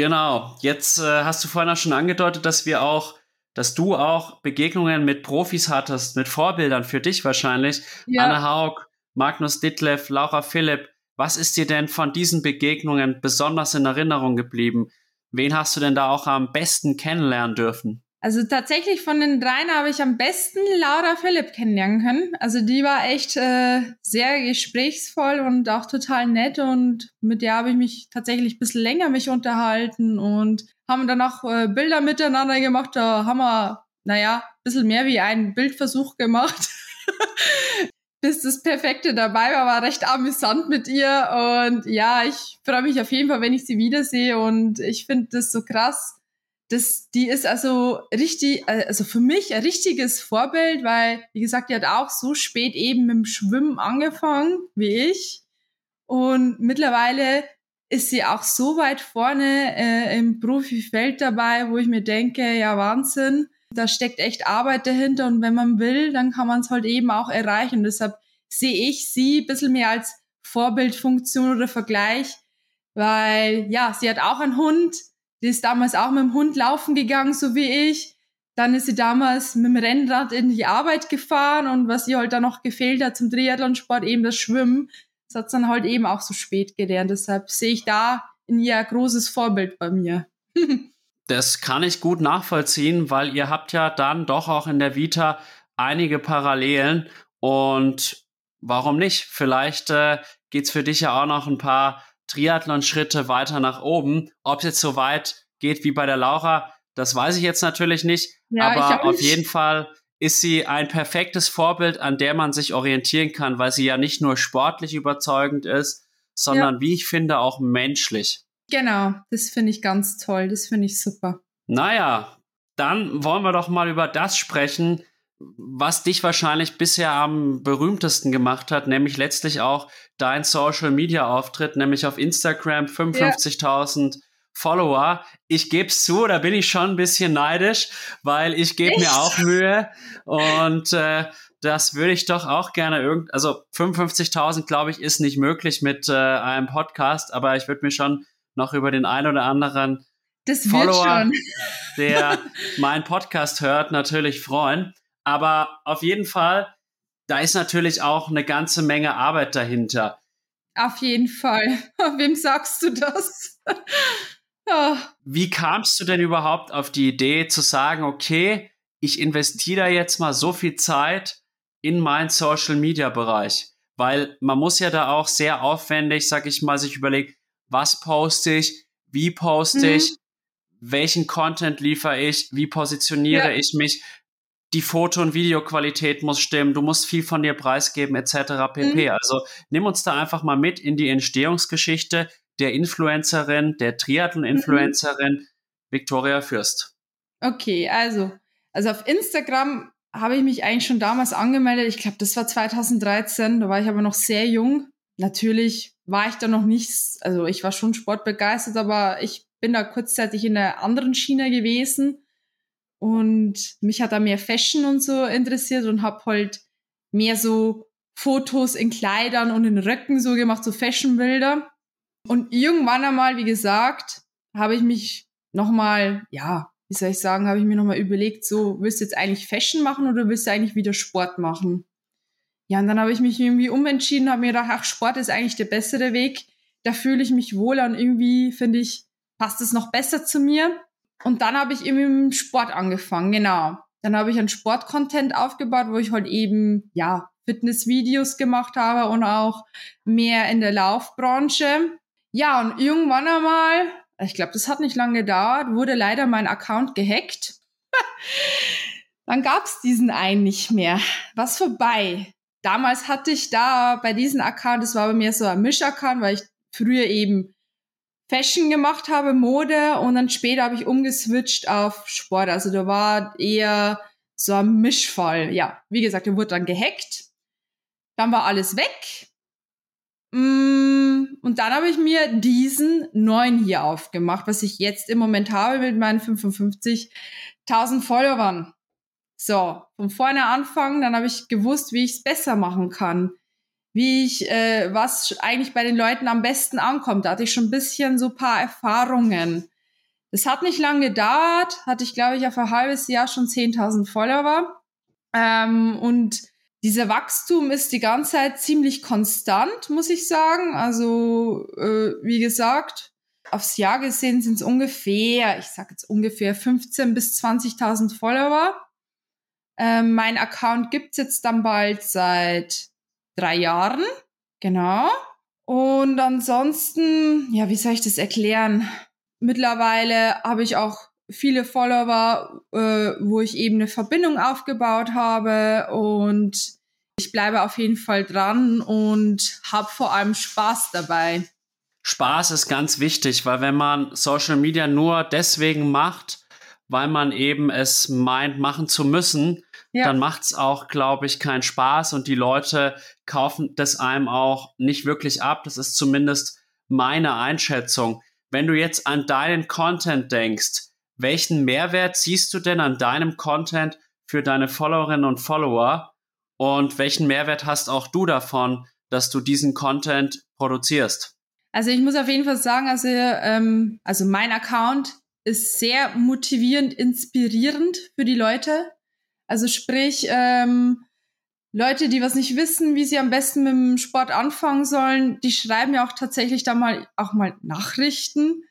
Genau. Jetzt äh, hast du vorhin auch schon angedeutet, dass wir auch, dass du auch Begegnungen mit Profis hattest, mit Vorbildern für dich wahrscheinlich. Ja. Anne Haug, Magnus Ditlev, Laura Philipp. Was ist dir denn von diesen Begegnungen besonders in Erinnerung geblieben? Wen hast du denn da auch am besten kennenlernen dürfen? Also tatsächlich von den dreien habe ich am besten Laura Philipp kennenlernen können. Also die war echt äh, sehr gesprächsvoll und auch total nett und mit der habe ich mich tatsächlich ein bisschen länger mich unterhalten und haben dann auch äh, Bilder miteinander gemacht. Da haben wir, naja, ein bisschen mehr wie einen Bildversuch gemacht. Bis das Perfekte dabei war, war recht amüsant mit ihr. Und ja, ich freue mich auf jeden Fall, wenn ich sie wiedersehe. Und ich finde das so krass, das, die ist also richtig, also für mich ein richtiges Vorbild, weil, wie gesagt, die hat auch so spät eben mit dem Schwimmen angefangen, wie ich. Und mittlerweile ist sie auch so weit vorne äh, im Profifeld dabei, wo ich mir denke, ja, Wahnsinn, da steckt echt Arbeit dahinter und wenn man will, dann kann man es halt eben auch erreichen. deshalb sehe ich sie ein bisschen mehr als Vorbildfunktion oder Vergleich, weil ja, sie hat auch einen Hund, die ist damals auch mit dem Hund laufen gegangen, so wie ich. Dann ist sie damals mit dem Rennrad in die Arbeit gefahren und was ihr halt dann noch gefehlt hat zum Triathlonsport, eben das Schwimmen. Das hat dann halt eben auch so spät gelernt. Deshalb sehe ich da in ihr ein großes Vorbild bei mir. das kann ich gut nachvollziehen, weil ihr habt ja dann doch auch in der Vita einige Parallelen und warum nicht? Vielleicht äh, es für dich ja auch noch ein paar Triathlon-Schritte weiter nach oben. Ob es jetzt so weit geht wie bei der Laura, das weiß ich jetzt natürlich nicht. Ja, aber auf jeden Fall ist sie ein perfektes Vorbild, an der man sich orientieren kann, weil sie ja nicht nur sportlich überzeugend ist, sondern ja. wie ich finde auch menschlich. Genau, das finde ich ganz toll, das finde ich super. Naja, dann wollen wir doch mal über das sprechen, was dich wahrscheinlich bisher am berühmtesten gemacht hat, nämlich letztlich auch dein Social Media Auftritt, nämlich auf Instagram 55.000 ja. Follower. Ich gebe es zu, da bin ich schon ein bisschen neidisch, weil ich gebe mir auch Mühe und äh, das würde ich doch auch gerne irgend, also 55.000 glaube ich ist nicht möglich mit äh, einem Podcast, aber ich würde mir schon noch über den einen oder anderen das Follower, der meinen Podcast hört, natürlich freuen. Aber auf jeden Fall, da ist natürlich auch eine ganze Menge Arbeit dahinter. Auf jeden Fall. Wem sagst du das? oh. Wie kamst du denn überhaupt auf die Idee zu sagen, okay, ich investiere da jetzt mal so viel Zeit in meinen Social Media Bereich? Weil man muss ja da auch sehr aufwendig, sag ich mal, sich überlegen, was poste ich, wie poste mhm. ich, welchen Content liefere ich, wie positioniere ja. ich mich, die Foto- und Videoqualität muss stimmen, du musst viel von dir preisgeben, etc. pp. Mhm. Also nimm uns da einfach mal mit in die Entstehungsgeschichte der Influencerin, der Triathlon-Influencerin mhm. Victoria Fürst. Okay, also, also auf Instagram habe ich mich eigentlich schon damals angemeldet. Ich glaube, das war 2013, da war ich aber noch sehr jung. Natürlich war ich da noch nicht, also ich war schon sportbegeistert, aber ich bin da kurzzeitig in einer anderen Schiene gewesen und mich hat da mehr Fashion und so interessiert und habe halt mehr so Fotos in Kleidern und in Röcken so gemacht, so Fashionbilder. Und irgendwann einmal, wie gesagt, habe ich mich nochmal, ja, wie soll ich sagen, habe ich mir nochmal überlegt, so, willst du jetzt eigentlich Fashion machen oder willst du eigentlich wieder Sport machen? Ja, und dann habe ich mich irgendwie umentschieden, habe mir gedacht, ach, Sport ist eigentlich der bessere Weg. Da fühle ich mich wohler und irgendwie, finde ich, passt es noch besser zu mir. Und dann habe ich eben im Sport angefangen, genau. Dann habe ich einen Sportcontent aufgebaut, wo ich halt eben, ja, Fitnessvideos gemacht habe und auch mehr in der Laufbranche. Ja, und irgendwann einmal, ich glaube, das hat nicht lange gedauert, wurde leider mein Account gehackt. dann gab's diesen einen nicht mehr. Was vorbei. Damals hatte ich da bei diesem Account, das war bei mir so ein Misch-Account, weil ich früher eben Fashion gemacht habe, Mode und dann später habe ich umgeswitcht auf Sport. Also da war eher so ein Mischfall. Ja, wie gesagt, der wurde dann gehackt. Dann war alles weg. Mm, und dann habe ich mir diesen neuen hier aufgemacht, was ich jetzt im Moment habe mit meinen 55.000 Followern. So, von vorne anfangen, dann habe ich gewusst, wie ich es besser machen kann wie ich, äh, was eigentlich bei den Leuten am besten ankommt. Da hatte ich schon ein bisschen so paar Erfahrungen. Das hat nicht lange gedauert, hatte ich, glaube ich, auf ein halbes Jahr schon 10.000 Follower. Ähm, und dieser Wachstum ist die ganze Zeit ziemlich konstant, muss ich sagen. Also, äh, wie gesagt, aufs Jahr gesehen sind es ungefähr, ich sage jetzt ungefähr 15.000 bis 20.000 Follower. Ähm, mein Account gibt's jetzt dann bald seit drei Jahren. Genau. Und ansonsten, ja, wie soll ich das erklären? Mittlerweile habe ich auch viele Follower, äh, wo ich eben eine Verbindung aufgebaut habe und ich bleibe auf jeden Fall dran und habe vor allem Spaß dabei. Spaß ist ganz wichtig, weil wenn man Social Media nur deswegen macht, weil man eben es meint, machen zu müssen, ja. dann macht's auch, glaube ich, keinen Spaß und die Leute kaufen das einem auch nicht wirklich ab. Das ist zumindest meine Einschätzung. Wenn du jetzt an deinen Content denkst, welchen Mehrwert siehst du denn an deinem Content für deine Followerinnen und Follower? Und welchen Mehrwert hast auch du davon, dass du diesen Content produzierst? Also ich muss auf jeden Fall sagen, also, ähm, also mein Account ist sehr motivierend, inspirierend für die Leute. Also sprich, ähm, Leute, die was nicht wissen, wie sie am besten mit dem Sport anfangen sollen, die schreiben ja auch tatsächlich da mal auch mal Nachrichten,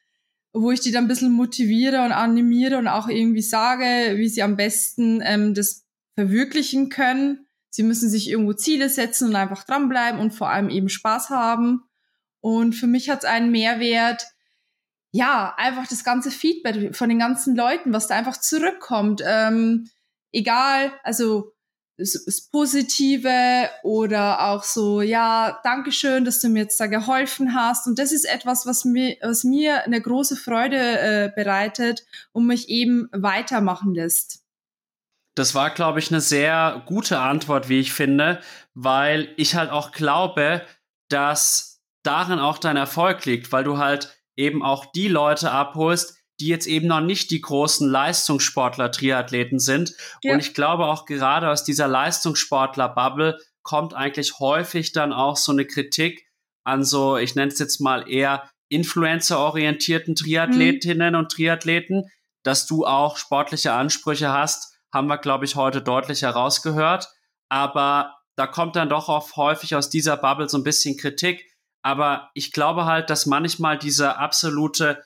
wo ich die dann ein bisschen motiviere und animiere und auch irgendwie sage, wie sie am besten ähm, das verwirklichen können. Sie müssen sich irgendwo Ziele setzen und einfach dranbleiben und vor allem eben Spaß haben. Und für mich hat es einen Mehrwert, ja, einfach das ganze Feedback von den ganzen Leuten, was da einfach zurückkommt. Ähm, egal, also das, Positive oder auch so, ja, Dankeschön, dass du mir jetzt da geholfen hast. Und das ist etwas, was mir, was mir eine große Freude äh, bereitet und mich eben weitermachen lässt. Das war, glaube ich, eine sehr gute Antwort, wie ich finde, weil ich halt auch glaube, dass darin auch dein Erfolg liegt, weil du halt eben auch die Leute abholst, die jetzt eben noch nicht die großen Leistungssportler, Triathleten sind. Ja. Und ich glaube auch gerade aus dieser Leistungssportler-Bubble kommt eigentlich häufig dann auch so eine Kritik an so, ich nenne es jetzt mal eher Influencer-orientierten Triathletinnen mhm. und Triathleten, dass du auch sportliche Ansprüche hast, haben wir, glaube ich, heute deutlich herausgehört. Aber da kommt dann doch auch häufig aus dieser Bubble so ein bisschen Kritik. Aber ich glaube halt, dass manchmal diese absolute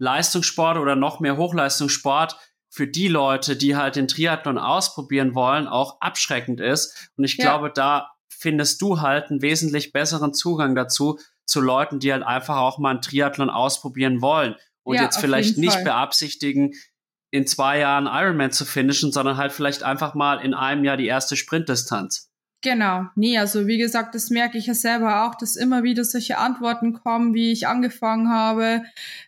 Leistungssport oder noch mehr Hochleistungssport für die Leute, die halt den Triathlon ausprobieren wollen, auch abschreckend ist. Und ich ja. glaube, da findest du halt einen wesentlich besseren Zugang dazu, zu Leuten, die halt einfach auch mal einen Triathlon ausprobieren wollen und ja, jetzt vielleicht nicht Fall. beabsichtigen, in zwei Jahren Ironman zu finishen, sondern halt vielleicht einfach mal in einem Jahr die erste Sprintdistanz. Genau, nee, also wie gesagt, das merke ich ja selber auch, dass immer wieder solche Antworten kommen, wie ich angefangen habe,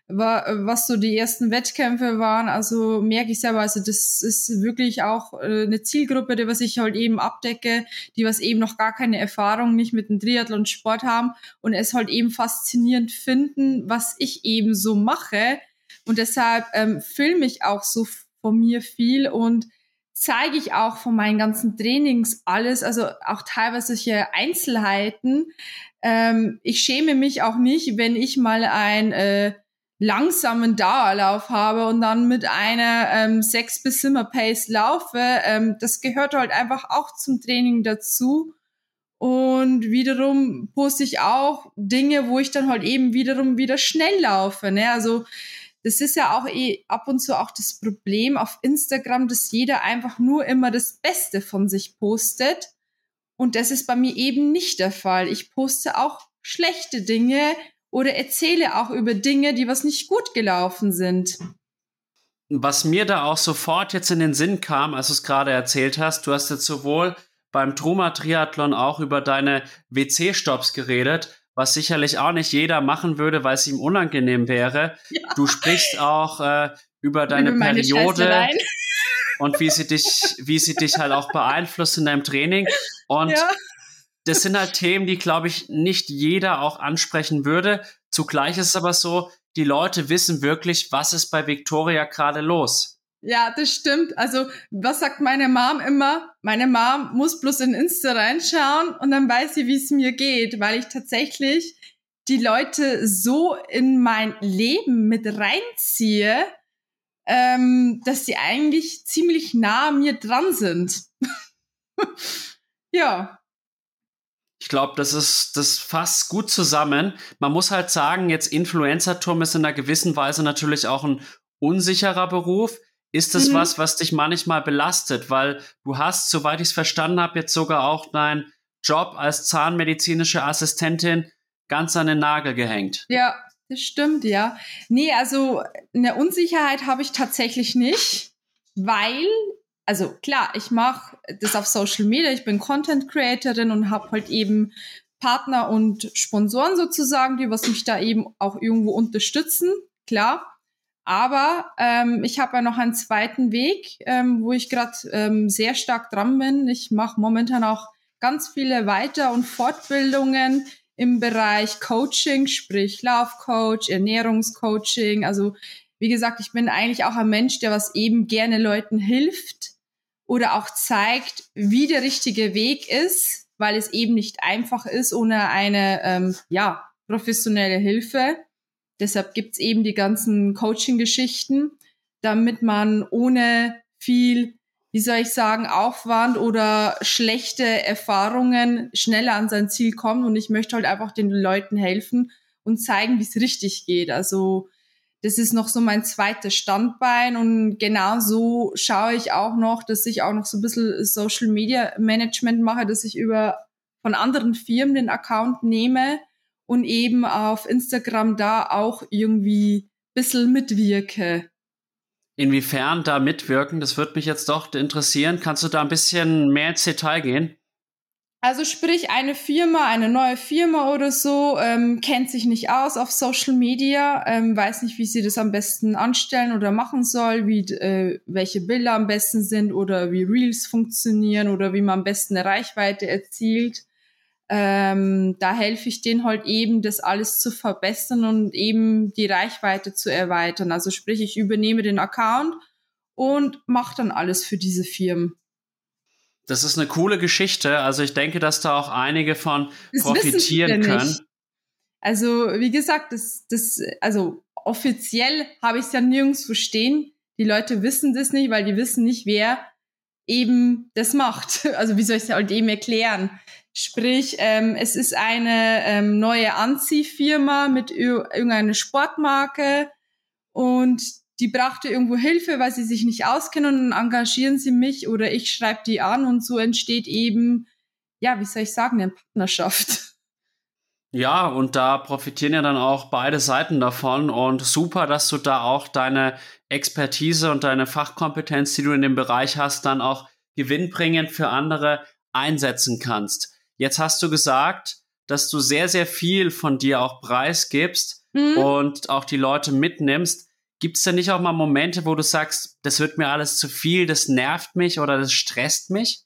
was so die ersten Wettkämpfe waren. Also merke ich selber, also das ist wirklich auch äh, eine Zielgruppe, die was ich halt eben abdecke, die was eben noch gar keine Erfahrung nicht mit dem Triathlon Sport haben und es halt eben faszinierend finden, was ich eben so mache. Und deshalb ähm, filme ich auch so von mir viel und zeige ich auch von meinen ganzen Trainings alles, also auch teilweise solche Einzelheiten. Ähm, ich schäme mich auch nicht, wenn ich mal ein äh, langsamen Dauerlauf habe und dann mit einer ähm, 6 bis Simmer Pace laufe. Ähm, das gehört halt einfach auch zum Training dazu. Und wiederum poste ich auch Dinge, wo ich dann halt eben wiederum wieder schnell laufe. Ne? Also das ist ja auch eh ab und zu auch das Problem auf Instagram, dass jeder einfach nur immer das Beste von sich postet. Und das ist bei mir eben nicht der Fall. Ich poste auch schlechte Dinge oder erzähle auch über Dinge, die was nicht gut gelaufen sind. Was mir da auch sofort jetzt in den Sinn kam, als du es gerade erzählt hast, du hast jetzt sowohl beim Truma Triathlon auch über deine WC-Stops geredet, was sicherlich auch nicht jeder machen würde, weil es ihm unangenehm wäre. Ja. Du sprichst auch äh, über deine über Periode und wie sie dich, wie sie dich halt auch beeinflusst in deinem Training. Und ja. das sind halt Themen, die, glaube ich, nicht jeder auch ansprechen würde. Zugleich ist es aber so, die Leute wissen wirklich, was ist bei Victoria gerade los. Ja, das stimmt. Also, was sagt meine Mom immer? Meine Mom muss bloß in Insta reinschauen und dann weiß sie, wie es mir geht, weil ich tatsächlich die Leute so in mein Leben mit reinziehe, ähm, dass sie eigentlich ziemlich nah an mir dran sind. ja. Ich glaube, das ist, das fasst gut zusammen. Man muss halt sagen, jetzt Influencer-Turm ist in einer gewissen Weise natürlich auch ein unsicherer Beruf. Ist das mhm. was, was dich manchmal belastet? Weil du hast, soweit ich es verstanden habe, jetzt sogar auch deinen Job als zahnmedizinische Assistentin ganz an den Nagel gehängt. Ja, das stimmt, ja. Nee, also eine Unsicherheit habe ich tatsächlich nicht, weil, also klar, ich mache das auf Social Media, ich bin Content Creatorin und habe halt eben Partner und Sponsoren sozusagen, die was mich da eben auch irgendwo unterstützen, klar. Aber ähm, ich habe ja noch einen zweiten Weg, ähm, wo ich gerade ähm, sehr stark dran bin. Ich mache momentan auch ganz viele Weiter- und Fortbildungen im Bereich Coaching, sprich Laufcoach, Ernährungscoaching. Also wie gesagt, ich bin eigentlich auch ein Mensch, der was eben gerne Leuten hilft oder auch zeigt, wie der richtige Weg ist, weil es eben nicht einfach ist ohne eine ähm, ja professionelle Hilfe. Deshalb gibt's eben die ganzen Coaching-Geschichten, damit man ohne viel, wie soll ich sagen, Aufwand oder schlechte Erfahrungen schneller an sein Ziel kommt. Und ich möchte halt einfach den Leuten helfen und zeigen, wie es richtig geht. Also das ist noch so mein zweites Standbein und genau so schaue ich auch noch, dass ich auch noch so ein bisschen Social Media Management mache, dass ich über von anderen Firmen den Account nehme und eben auf Instagram da auch irgendwie ein bisschen mitwirke. Inwiefern da mitwirken, das würde mich jetzt doch interessieren. Kannst du da ein bisschen mehr ins Detail gehen? Also sprich, eine Firma, eine neue Firma oder so, ähm, kennt sich nicht aus auf Social Media, ähm, weiß nicht, wie sie das am besten anstellen oder machen soll, wie äh, welche Bilder am besten sind oder wie Reels funktionieren oder wie man am besten eine Reichweite erzielt. Ähm, da helfe ich denen halt eben, das alles zu verbessern und eben die Reichweite zu erweitern. Also sprich, ich übernehme den Account und mache dann alles für diese Firmen. Das ist eine coole Geschichte. Also ich denke, dass da auch einige von das profitieren können. Nicht. Also wie gesagt, das, das, also offiziell habe ich es ja nirgends stehen. Die Leute wissen das nicht, weil die wissen nicht, wer eben das macht. Also wie soll ich es halt eben erklären? Sprich, ähm, es ist eine ähm, neue Anziehfirma mit irgendeiner Sportmarke und die brachte irgendwo Hilfe, weil sie sich nicht auskennen und dann engagieren sie mich oder ich schreibe die an und so entsteht eben, ja, wie soll ich sagen, eine Partnerschaft. Ja, und da profitieren ja dann auch beide Seiten davon und super, dass du da auch deine Expertise und deine Fachkompetenz, die du in dem Bereich hast, dann auch gewinnbringend für andere einsetzen kannst. Jetzt hast du gesagt, dass du sehr, sehr viel von dir auch preisgibst mhm. und auch die Leute mitnimmst. Gibt es denn nicht auch mal Momente, wo du sagst, das wird mir alles zu viel, das nervt mich oder das stresst mich?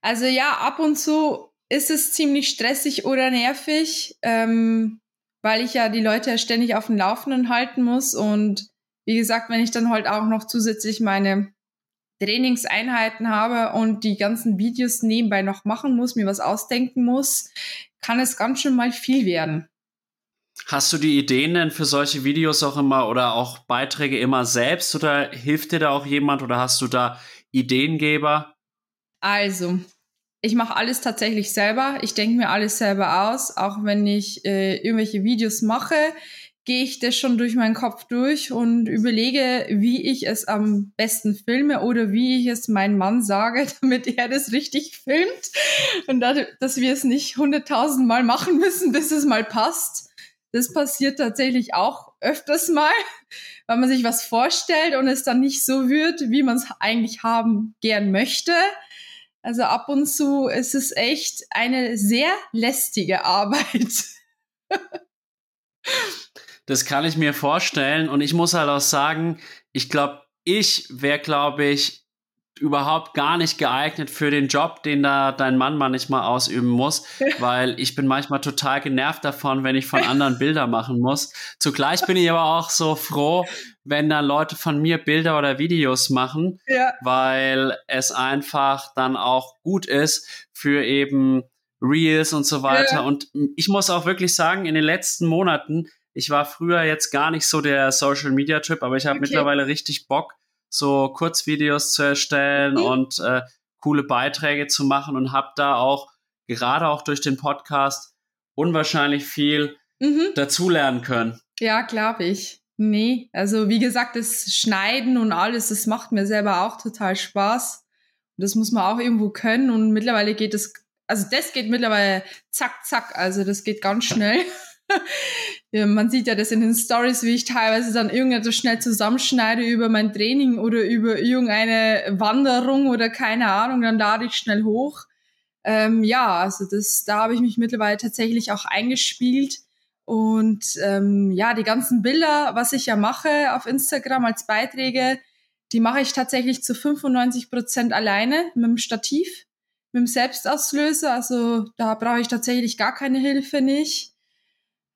Also ja, ab und zu ist es ziemlich stressig oder nervig, ähm, weil ich ja die Leute ständig auf dem Laufenden halten muss. Und wie gesagt, wenn ich dann halt auch noch zusätzlich meine Trainingseinheiten habe und die ganzen Videos nebenbei noch machen muss, mir was ausdenken muss, kann es ganz schön mal viel werden. Hast du die Ideen denn für solche Videos auch immer oder auch Beiträge immer selbst oder hilft dir da auch jemand oder hast du da Ideengeber? Also, ich mache alles tatsächlich selber. Ich denke mir alles selber aus, auch wenn ich äh, irgendwelche Videos mache gehe ich das schon durch meinen Kopf durch und überlege, wie ich es am besten filme oder wie ich es meinem Mann sage, damit er das richtig filmt und dass wir es nicht hunderttausend Mal machen müssen, bis es mal passt. Das passiert tatsächlich auch öfters mal, weil man sich was vorstellt und es dann nicht so wird, wie man es eigentlich haben gern möchte. Also ab und zu ist es echt eine sehr lästige Arbeit. Das kann ich mir vorstellen. Und ich muss halt auch sagen, ich glaube, ich wäre, glaube ich, überhaupt gar nicht geeignet für den Job, den da dein Mann manchmal ausüben muss, weil ich bin manchmal total genervt davon, wenn ich von anderen Bilder machen muss. Zugleich bin ich aber auch so froh, wenn da Leute von mir Bilder oder Videos machen, ja. weil es einfach dann auch gut ist für eben Reels und so weiter. Ja. Und ich muss auch wirklich sagen, in den letzten Monaten ich war früher jetzt gar nicht so der Social Media Typ, aber ich habe okay. mittlerweile richtig Bock, so Kurzvideos zu erstellen mhm. und äh, coole Beiträge zu machen und habe da auch gerade auch durch den Podcast unwahrscheinlich viel mhm. dazulernen können. Ja, glaube ich. Nee, also wie gesagt, das Schneiden und alles, das macht mir selber auch total Spaß. Und das muss man auch irgendwo können und mittlerweile geht es, also das geht mittlerweile zack, zack, also das geht ganz schnell. man sieht ja das in den Stories, wie ich teilweise dann irgendetwas schnell zusammenschneide über mein Training oder über irgendeine Wanderung oder keine Ahnung, dann lade ich schnell hoch. Ähm, ja, also das, da habe ich mich mittlerweile tatsächlich auch eingespielt. Und ähm, ja, die ganzen Bilder, was ich ja mache auf Instagram als Beiträge, die mache ich tatsächlich zu 95 Prozent alleine mit dem Stativ, mit dem Selbstauslöser. Also da brauche ich tatsächlich gar keine Hilfe nicht.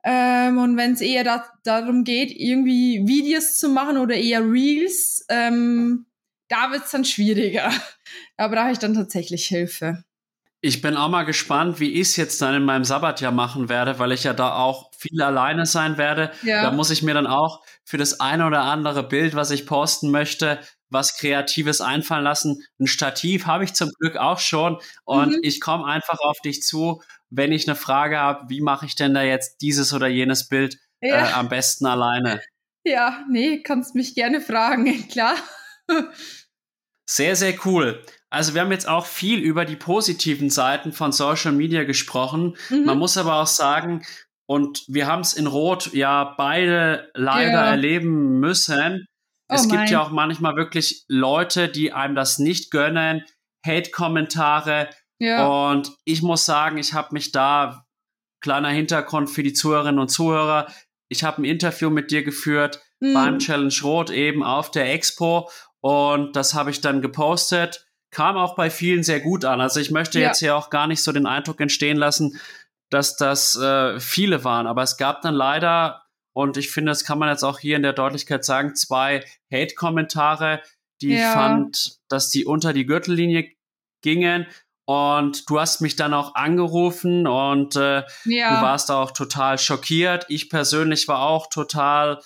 Ähm, und wenn es eher da, darum geht, irgendwie Videos zu machen oder eher Reels, ähm, da wird es dann schwieriger. Da brauche ich dann tatsächlich Hilfe. Ich bin auch mal gespannt, wie ich es jetzt dann in meinem Sabbatjahr machen werde, weil ich ja da auch viel alleine sein werde. Ja. Da muss ich mir dann auch für das eine oder andere Bild, was ich posten möchte, was Kreatives einfallen lassen. Ein Stativ habe ich zum Glück auch schon und mhm. ich komme einfach auf dich zu wenn ich eine Frage habe, wie mache ich denn da jetzt dieses oder jenes Bild ja. äh, am besten alleine? Ja, nee, kannst mich gerne fragen, klar. Sehr, sehr cool. Also wir haben jetzt auch viel über die positiven Seiten von Social Media gesprochen. Mhm. Man muss aber auch sagen, und wir haben es in Rot ja beide leider ja. erleben müssen. Oh es gibt ja auch manchmal wirklich Leute, die einem das nicht gönnen, Hate-Kommentare. Ja. Und ich muss sagen, ich habe mich da, kleiner Hintergrund für die Zuhörerinnen und Zuhörer, ich habe ein Interview mit dir geführt mhm. beim Challenge Rot eben auf der Expo und das habe ich dann gepostet kam auch bei vielen sehr gut an. Also ich möchte ja. jetzt hier auch gar nicht so den Eindruck entstehen lassen, dass das äh, viele waren. Aber es gab dann leider, und ich finde, das kann man jetzt auch hier in der Deutlichkeit sagen, zwei Hate-Kommentare, die ja. ich fand, dass die unter die Gürtellinie gingen. Und du hast mich dann auch angerufen und äh, ja. du warst auch total schockiert. Ich persönlich war auch total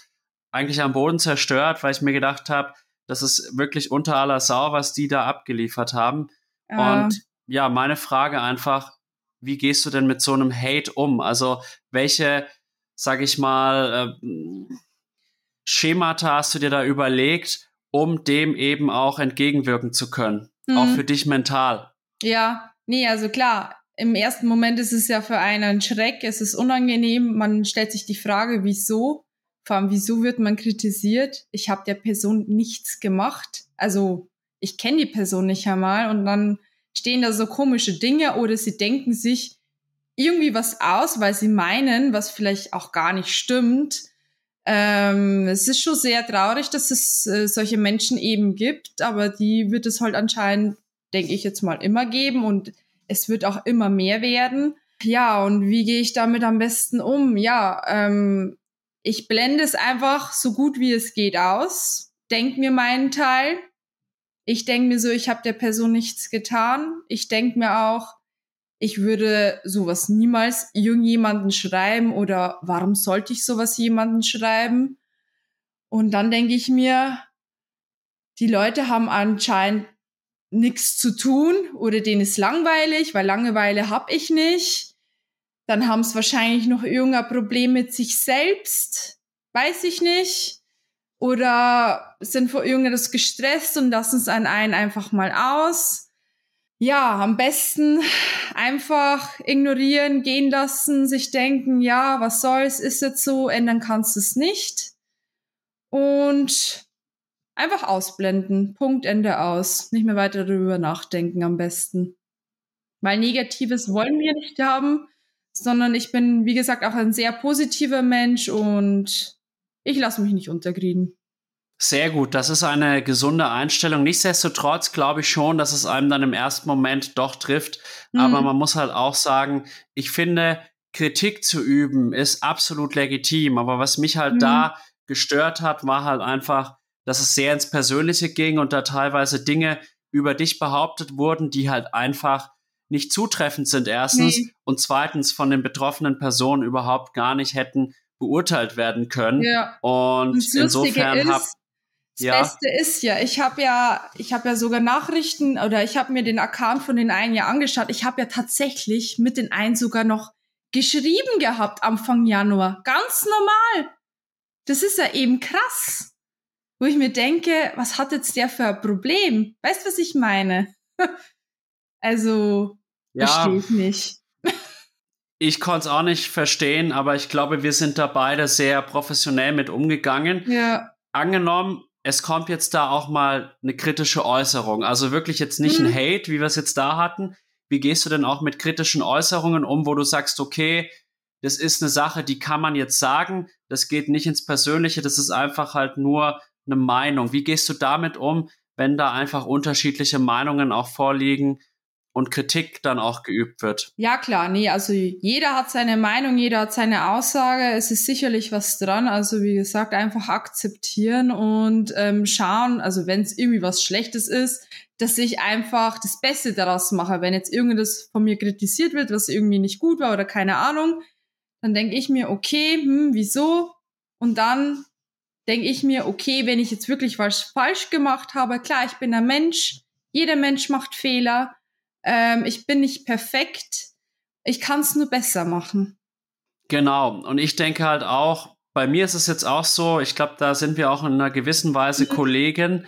eigentlich am Boden zerstört, weil ich mir gedacht habe, das ist wirklich unter aller Sau, was die da abgeliefert haben. Ja. Und ja, meine Frage einfach, wie gehst du denn mit so einem Hate um? Also welche, sag ich mal, äh, Schemata hast du dir da überlegt, um dem eben auch entgegenwirken zu können? Mhm. Auch für dich mental. Ja, nee, also klar, im ersten Moment ist es ja für einen ein Schreck, es ist unangenehm, man stellt sich die Frage, wieso? Vor allem, wieso wird man kritisiert? Ich habe der Person nichts gemacht. Also ich kenne die Person nicht einmal und dann stehen da so komische Dinge oder sie denken sich irgendwie was aus, weil sie meinen, was vielleicht auch gar nicht stimmt. Ähm, es ist schon sehr traurig, dass es äh, solche Menschen eben gibt, aber die wird es halt anscheinend, denke ich jetzt mal, immer geben und es wird auch immer mehr werden. Ja, und wie gehe ich damit am besten um? Ja, ähm, ich blende es einfach so gut wie es geht aus, denk mir meinen Teil. Ich denke mir so, ich habe der Person nichts getan. Ich denke mir auch, ich würde sowas niemals irgendjemanden schreiben oder warum sollte ich sowas jemanden schreiben? Und dann denke ich mir, die Leute haben anscheinend nichts zu tun oder denen ist langweilig, weil Langeweile habe ich nicht. Dann haben es wahrscheinlich noch irgendein Problem mit sich selbst. Weiß ich nicht. Oder sind vor irgendetwas gestresst und lassen es an einen einfach mal aus. Ja, am besten einfach ignorieren, gehen lassen, sich denken, ja, was soll's, ist jetzt so, ändern kannst du es nicht. Und einfach ausblenden. Punkt, Ende aus. Nicht mehr weiter darüber nachdenken am besten. Weil Negatives wollen wir nicht haben sondern ich bin, wie gesagt, auch ein sehr positiver Mensch und ich lasse mich nicht unterkriegen. Sehr gut, das ist eine gesunde Einstellung. Nichtsdestotrotz glaube ich schon, dass es einem dann im ersten Moment doch trifft. Mhm. Aber man muss halt auch sagen, ich finde, Kritik zu üben ist absolut legitim. Aber was mich halt mhm. da gestört hat, war halt einfach, dass es sehr ins Persönliche ging und da teilweise Dinge über dich behauptet wurden, die halt einfach nicht zutreffend sind, erstens, nee. und zweitens von den betroffenen Personen überhaupt gar nicht hätten beurteilt werden können. Ja. Und, und insofern habe das ja. Beste ist ja, ich habe ja, ich habe ja sogar Nachrichten oder ich habe mir den Account von den einen ja angeschaut. Ich habe ja tatsächlich mit den einen sogar noch geschrieben gehabt Anfang Januar. Ganz normal. Das ist ja eben krass. Wo ich mir denke, was hat jetzt der für ein Problem? Weißt du, was ich meine? Also, ja, verstehe ich nicht. Ich konnte es auch nicht verstehen, aber ich glaube, wir sind da beide sehr professionell mit umgegangen. Ja. Angenommen, es kommt jetzt da auch mal eine kritische Äußerung. Also wirklich jetzt nicht mhm. ein Hate, wie wir es jetzt da hatten. Wie gehst du denn auch mit kritischen Äußerungen um, wo du sagst, okay, das ist eine Sache, die kann man jetzt sagen, das geht nicht ins Persönliche, das ist einfach halt nur eine Meinung. Wie gehst du damit um, wenn da einfach unterschiedliche Meinungen auch vorliegen? und Kritik dann auch geübt wird. Ja, klar, nee, also jeder hat seine Meinung, jeder hat seine Aussage, es ist sicherlich was dran, also wie gesagt, einfach akzeptieren und ähm, schauen, also wenn es irgendwie was Schlechtes ist, dass ich einfach das Beste daraus mache. Wenn jetzt irgendwas von mir kritisiert wird, was irgendwie nicht gut war oder keine Ahnung, dann denke ich mir, okay, hm, wieso? Und dann denke ich mir, okay, wenn ich jetzt wirklich was falsch gemacht habe, klar, ich bin ein Mensch, jeder Mensch macht Fehler, ähm, ich bin nicht perfekt, ich kann es nur besser machen. Genau, und ich denke halt auch, bei mir ist es jetzt auch so, ich glaube, da sind wir auch in einer gewissen Weise mhm. Kollegen.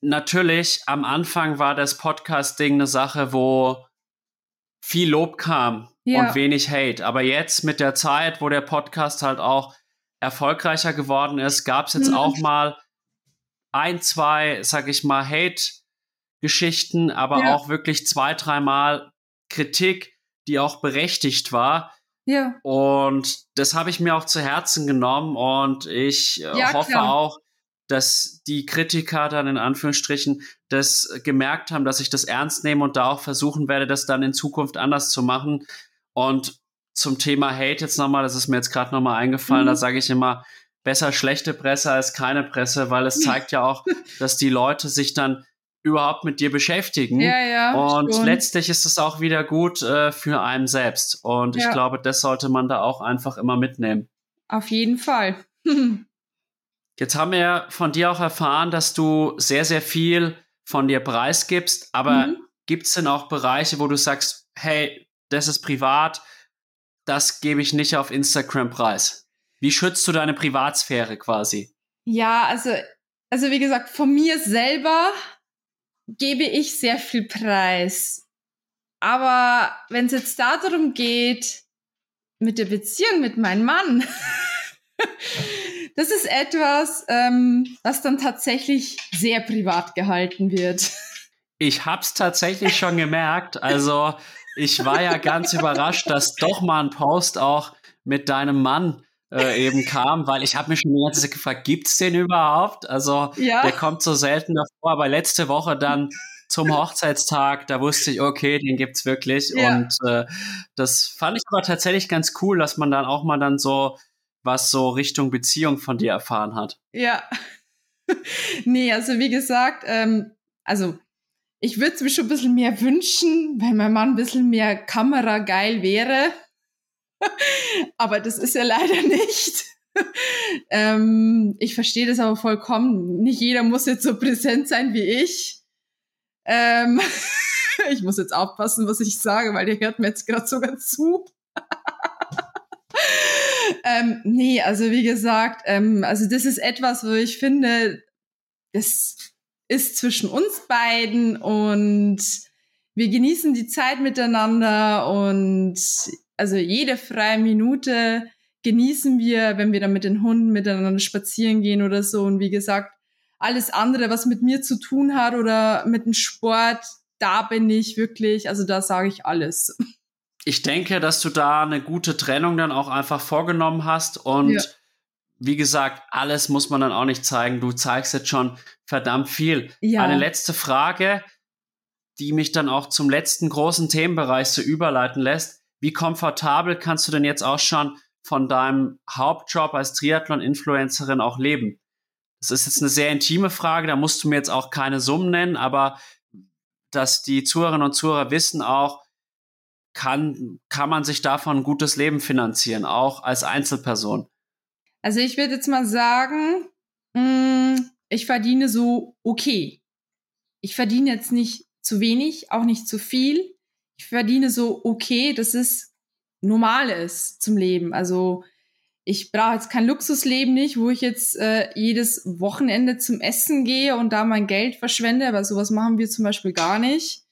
natürlich, am Anfang war das Podcast-Ding eine Sache, wo viel Lob kam ja. und wenig Hate. Aber jetzt mit der Zeit, wo der Podcast halt auch erfolgreicher geworden ist, gab es jetzt mhm. auch mal ein, zwei, sag ich mal, Hate-Geschichten, aber ja. auch wirklich zwei, dreimal Kritik, die auch berechtigt war. Ja. Und das habe ich mir auch zu Herzen genommen und ich äh, ja, hoffe klar. auch, dass die Kritiker dann in Anführungsstrichen das gemerkt haben, dass ich das ernst nehme und da auch versuchen werde, das dann in Zukunft anders zu machen. Und zum Thema Hate jetzt nochmal, das ist mir jetzt gerade nochmal eingefallen, mhm. da sage ich immer, besser schlechte Presse als keine Presse, weil es zeigt ja auch, dass die Leute sich dann überhaupt mit dir beschäftigen. Ja, ja, und schon. letztlich ist es auch wieder gut äh, für einen selbst. Und ja. ich glaube, das sollte man da auch einfach immer mitnehmen. Auf jeden Fall. Jetzt haben wir von dir auch erfahren, dass du sehr, sehr viel von dir preisgibst. Aber mhm. gibt es denn auch Bereiche, wo du sagst, hey, das ist privat, das gebe ich nicht auf Instagram preis? Wie schützt du deine Privatsphäre quasi? Ja, also, also wie gesagt, von mir selber gebe ich sehr viel Preis. Aber wenn es jetzt darum geht, mit der Beziehung mit meinem Mann, das ist etwas, ähm, was dann tatsächlich sehr privat gehalten wird. Ich hab's tatsächlich schon gemerkt. Also ich war ja ganz überrascht, dass doch mal ein Post auch mit deinem Mann äh, eben kam, weil ich habe mich schon die ganze Zeit gefragt, gibt's den überhaupt? Also ja. der kommt so selten davor, aber letzte Woche dann zum Hochzeitstag, da wusste ich, okay, den gibt's wirklich. Ja. Und äh, das fand ich aber tatsächlich ganz cool, dass man dann auch mal dann so was so Richtung Beziehung von dir erfahren hat. Ja. nee, also wie gesagt, ähm, also ich würde es mir schon ein bisschen mehr wünschen, wenn mein Mann ein bisschen mehr kamerageil wäre. aber das ist ja leider nicht. ähm, ich verstehe das aber vollkommen. Nicht jeder muss jetzt so präsent sein wie ich. Ähm, ich muss jetzt aufpassen, was ich sage, weil der hört mir jetzt gerade sogar zu. ähm, nee, also wie gesagt, ähm, also das ist etwas, wo ich finde, das ist zwischen uns beiden und wir genießen die Zeit miteinander und also jede freie Minute genießen wir, wenn wir dann mit den Hunden miteinander spazieren gehen oder so. Und wie gesagt, alles andere, was mit mir zu tun hat oder mit dem Sport, da bin ich wirklich, also da sage ich alles. Ich denke, dass du da eine gute Trennung dann auch einfach vorgenommen hast und ja. Wie gesagt, alles muss man dann auch nicht zeigen. Du zeigst jetzt schon verdammt viel. Ja. Eine letzte Frage, die mich dann auch zum letzten großen Themenbereich so überleiten lässt wie komfortabel kannst du denn jetzt auch schon von deinem Hauptjob als Triathlon-Influencerin auch leben? Das ist jetzt eine sehr intime Frage, da musst du mir jetzt auch keine Summen nennen, aber dass die Zuhörerinnen und Zuhörer wissen auch, kann, kann man sich davon ein gutes Leben finanzieren, auch als Einzelperson? Also ich würde jetzt mal sagen, mh, mm, ich verdiene so okay. Ich verdiene jetzt nicht zu wenig, auch nicht zu viel ich verdiene so okay, dass es normal ist zum Leben. Also ich brauche jetzt kein Luxusleben nicht, wo ich jetzt äh, jedes Wochenende zum Essen gehe und da mein Geld verschwende, aber sowas machen wir zum Beispiel gar nicht.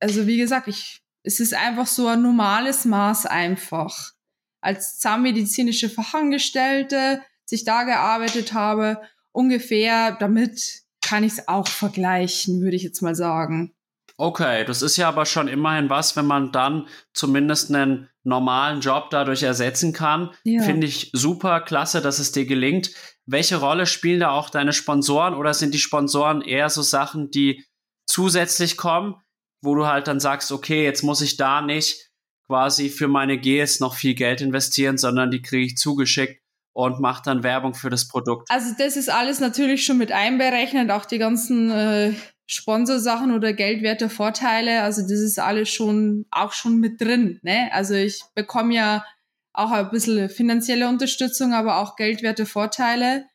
Also wie gesagt, ich, es ist einfach so ein normales Maß einfach. Als zahnmedizinische Fachangestellte, als ich da gearbeitet habe, ungefähr, damit kann ich es auch vergleichen, würde ich jetzt mal sagen. Okay, das ist ja aber schon immerhin was, wenn man dann zumindest einen normalen Job dadurch ersetzen kann. Ja. Finde ich super klasse, dass es dir gelingt. Welche Rolle spielen da auch deine Sponsoren oder sind die Sponsoren eher so Sachen, die zusätzlich kommen, wo du halt dann sagst, okay, jetzt muss ich da nicht quasi für meine Gs noch viel Geld investieren, sondern die kriege ich zugeschickt und mache dann Werbung für das Produkt. Also das ist alles natürlich schon mit einberechnet, auch die ganzen äh, Sponsorsachen oder geldwerte Vorteile. Also das ist alles schon auch schon mit drin. Ne? Also ich bekomme ja auch ein bisschen finanzielle Unterstützung, aber auch geldwerte Vorteile,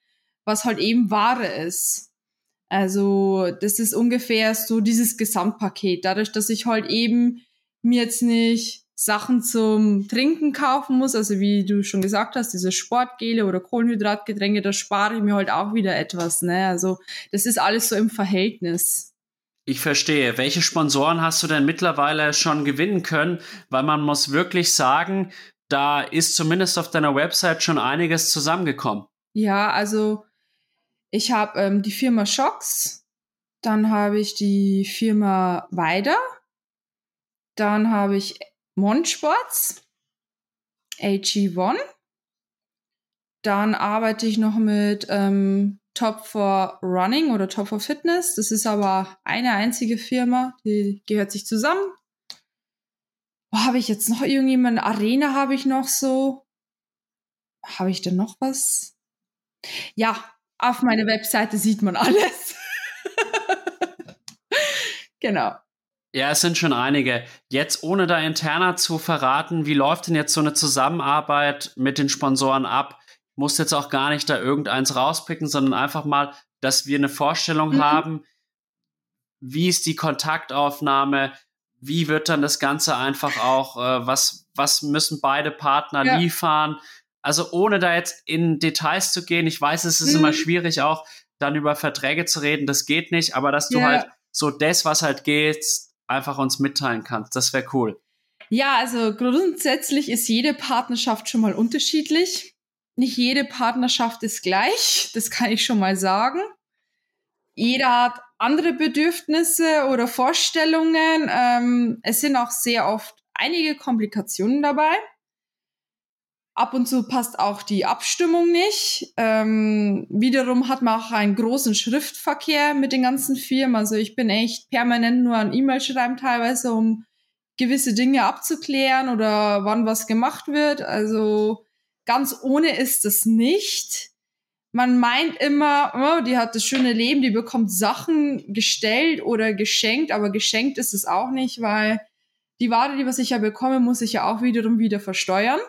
was halt eben Ware ist. Also das ist ungefähr so dieses Gesamtpaket. Dadurch, dass ich halt eben mir jetzt nicht Sachen zum Trinken kaufen muss, also wie du schon gesagt hast, diese Sportgele oder Kohlenhydratgetränke, da spare ich mir halt auch wieder etwas. Ne? Also das ist alles so im Verhältnis. Ich verstehe. Welche Sponsoren hast du denn mittlerweile schon gewinnen können? Weil man muss wirklich sagen, da ist zumindest auf deiner Website schon einiges zusammengekommen. Ja, also ich habe ähm, die Firma Shocks, dann habe ich die Firma Weider, dann habe ich Monsports, AG1, dann arbeite ich noch mit ähm, Top for Running oder Top for Fitness. Das ist aber eine einzige Firma, die gehört sich zusammen. Wo habe ich jetzt noch irgendjemand? Arena habe ich noch so. Habe ich denn noch was? Ja, auf meiner Webseite sieht man alles. genau. Ja, es sind schon einige. Jetzt, ohne da interner zu verraten, wie läuft denn jetzt so eine Zusammenarbeit mit den Sponsoren ab? muss jetzt auch gar nicht da irgendeins rauspicken, sondern einfach mal, dass wir eine Vorstellung mhm. haben, wie ist die Kontaktaufnahme, wie wird dann das Ganze einfach auch, äh, was, was müssen beide Partner ja. liefern? Also ohne da jetzt in Details zu gehen, ich weiß, es ist mhm. immer schwierig auch, dann über Verträge zu reden, das geht nicht, aber dass du ja. halt so das, was halt geht, einfach uns mitteilen kannst, das wäre cool. Ja, also grundsätzlich ist jede Partnerschaft schon mal unterschiedlich nicht jede Partnerschaft ist gleich, das kann ich schon mal sagen. Jeder hat andere Bedürfnisse oder Vorstellungen. Ähm, es sind auch sehr oft einige Komplikationen dabei. Ab und zu passt auch die Abstimmung nicht. Ähm, wiederum hat man auch einen großen Schriftverkehr mit den ganzen Firmen. Also ich bin echt permanent nur an E-Mail schreiben teilweise, um gewisse Dinge abzuklären oder wann was gemacht wird. Also ganz ohne ist es nicht. Man meint immer, oh, die hat das schöne Leben, die bekommt Sachen gestellt oder geschenkt, aber geschenkt ist es auch nicht, weil die Ware, die was ich ja bekomme, muss ich ja auch wiederum wieder versteuern.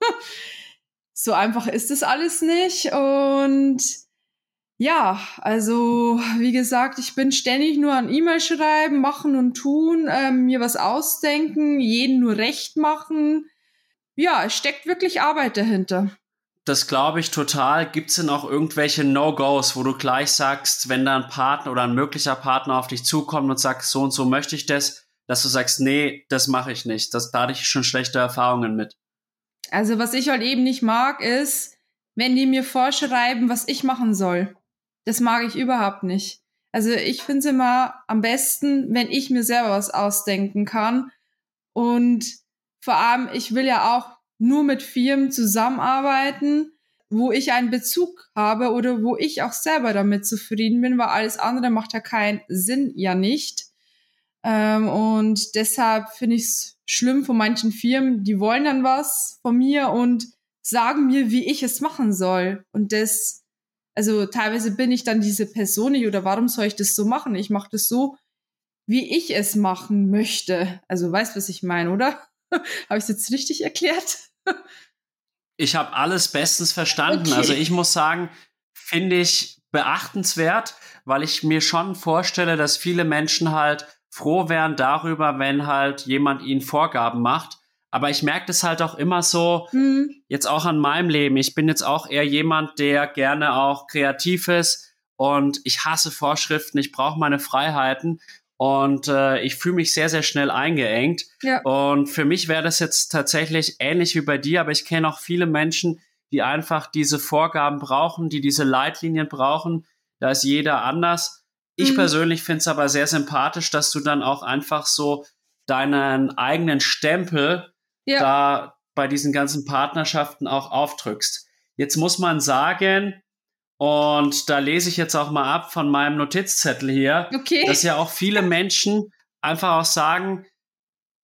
so einfach ist es alles nicht und ja, also wie gesagt, ich bin ständig nur an E-Mail schreiben, machen und tun, äh, mir was ausdenken, jeden nur recht machen ja, es steckt wirklich Arbeit dahinter. Das glaube ich total. Gibt es denn auch irgendwelche No-Gos, wo du gleich sagst, wenn da ein Partner oder ein möglicher Partner auf dich zukommt und sagt, so und so möchte ich das, dass du sagst, nee, das mache ich nicht. Das, da hatte ich schon schlechte Erfahrungen mit. Also was ich halt eben nicht mag, ist, wenn die mir vorschreiben, was ich machen soll. Das mag ich überhaupt nicht. Also ich finde es immer am besten, wenn ich mir selber was ausdenken kann und vor allem, ich will ja auch nur mit Firmen zusammenarbeiten, wo ich einen Bezug habe oder wo ich auch selber damit zufrieden bin, weil alles andere macht ja keinen Sinn ja nicht. Ähm, und deshalb finde ich es schlimm von manchen Firmen, die wollen dann was von mir und sagen mir, wie ich es machen soll. Und das, also teilweise bin ich dann diese Person nicht oder warum soll ich das so machen? Ich mache das so, wie ich es machen möchte. Also weißt, was ich meine, oder? habe ich es jetzt richtig erklärt? ich habe alles bestens verstanden. Okay. Also ich muss sagen, finde ich beachtenswert, weil ich mir schon vorstelle, dass viele Menschen halt froh wären darüber, wenn halt jemand ihnen Vorgaben macht. Aber ich merke das halt auch immer so, mhm. jetzt auch an meinem Leben. Ich bin jetzt auch eher jemand, der gerne auch kreativ ist und ich hasse Vorschriften, ich brauche meine Freiheiten. Und äh, ich fühle mich sehr, sehr schnell eingeengt. Ja. Und für mich wäre das jetzt tatsächlich ähnlich wie bei dir, aber ich kenne auch viele Menschen, die einfach diese Vorgaben brauchen, die diese Leitlinien brauchen. Da ist jeder anders. Ich mhm. persönlich finde es aber sehr sympathisch, dass du dann auch einfach so deinen eigenen Stempel ja. da bei diesen ganzen Partnerschaften auch aufdrückst. Jetzt muss man sagen, und da lese ich jetzt auch mal ab von meinem Notizzettel hier, okay. dass ja auch viele Menschen einfach auch sagen,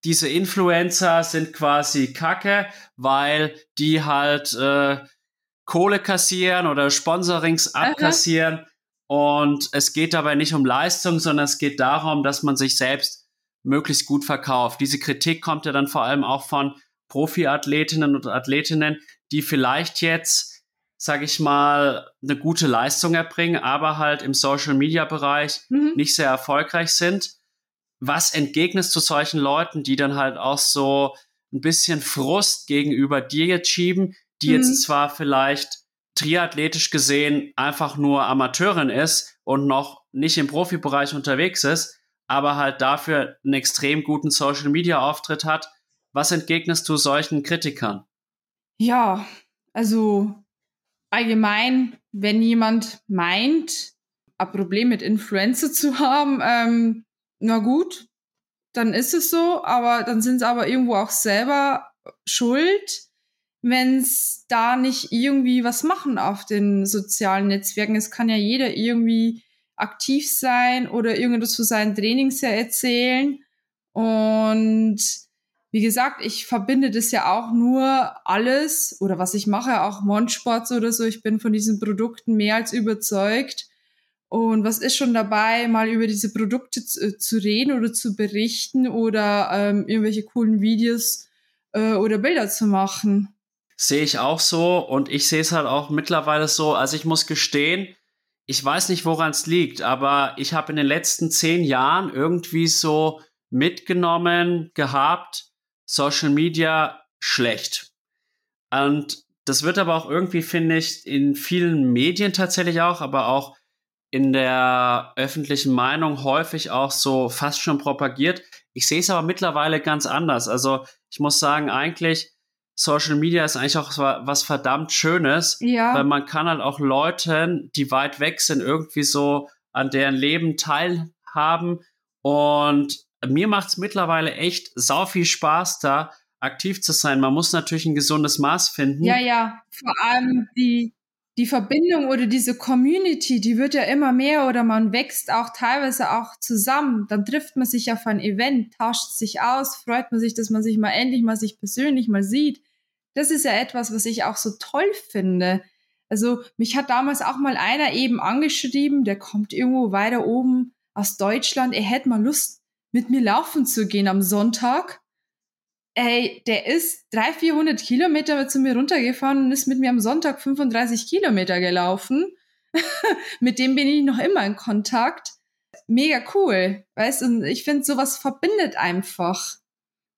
diese Influencer sind quasi Kacke, weil die halt äh, Kohle kassieren oder Sponsorings abkassieren. Aha. Und es geht dabei nicht um Leistung, sondern es geht darum, dass man sich selbst möglichst gut verkauft. Diese Kritik kommt ja dann vor allem auch von Profiathletinnen und Athletinnen, die vielleicht jetzt sage ich mal, eine gute Leistung erbringen, aber halt im Social-Media-Bereich mhm. nicht sehr erfolgreich sind. Was entgegnest du solchen Leuten, die dann halt auch so ein bisschen Frust gegenüber dir jetzt schieben, die mhm. jetzt zwar vielleicht triathletisch gesehen einfach nur Amateurin ist und noch nicht im Profibereich unterwegs ist, aber halt dafür einen extrem guten Social Media Auftritt hat. Was entgegnest du solchen Kritikern? Ja, also allgemein, wenn jemand meint, ein Problem mit Influencer zu haben, ähm, na gut, dann ist es so, aber dann sind sie aber irgendwo auch selber schuld, wenn es da nicht irgendwie was machen auf den sozialen Netzwerken. Es kann ja jeder irgendwie aktiv sein oder irgendwas für seinen Trainings ja erzählen. Und wie gesagt, ich verbinde das ja auch nur alles oder was ich mache, auch Monsports oder so. Ich bin von diesen Produkten mehr als überzeugt. Und was ist schon dabei, mal über diese Produkte zu, äh, zu reden oder zu berichten oder ähm, irgendwelche coolen Videos äh, oder Bilder zu machen? Sehe ich auch so und ich sehe es halt auch mittlerweile so. Also ich muss gestehen, ich weiß nicht, woran es liegt, aber ich habe in den letzten zehn Jahren irgendwie so mitgenommen gehabt, Social Media schlecht. Und das wird aber auch irgendwie, finde ich, in vielen Medien tatsächlich auch, aber auch in der öffentlichen Meinung häufig auch so fast schon propagiert. Ich sehe es aber mittlerweile ganz anders. Also ich muss sagen, eigentlich Social Media ist eigentlich auch was verdammt Schönes, ja. weil man kann halt auch Leuten, die weit weg sind, irgendwie so an deren Leben teilhaben. Und mir macht es mittlerweile echt sau viel Spaß, da aktiv zu sein. Man muss natürlich ein gesundes Maß finden. Ja, ja, vor allem die, die Verbindung oder diese Community, die wird ja immer mehr oder man wächst auch teilweise auch zusammen. Dann trifft man sich auf ein Event, tauscht sich aus, freut man sich, dass man sich mal endlich mal sich persönlich mal sieht. Das ist ja etwas, was ich auch so toll finde. Also mich hat damals auch mal einer eben angeschrieben, der kommt irgendwo weiter oben aus Deutschland, er hätte mal Lust, mit mir laufen zu gehen am Sonntag ey, der ist 300, 400 Kilometer zu mir runtergefahren und ist mit mir am Sonntag 35 Kilometer gelaufen. mit dem bin ich noch immer in Kontakt. Mega cool, weißt du? Ich finde, sowas verbindet einfach.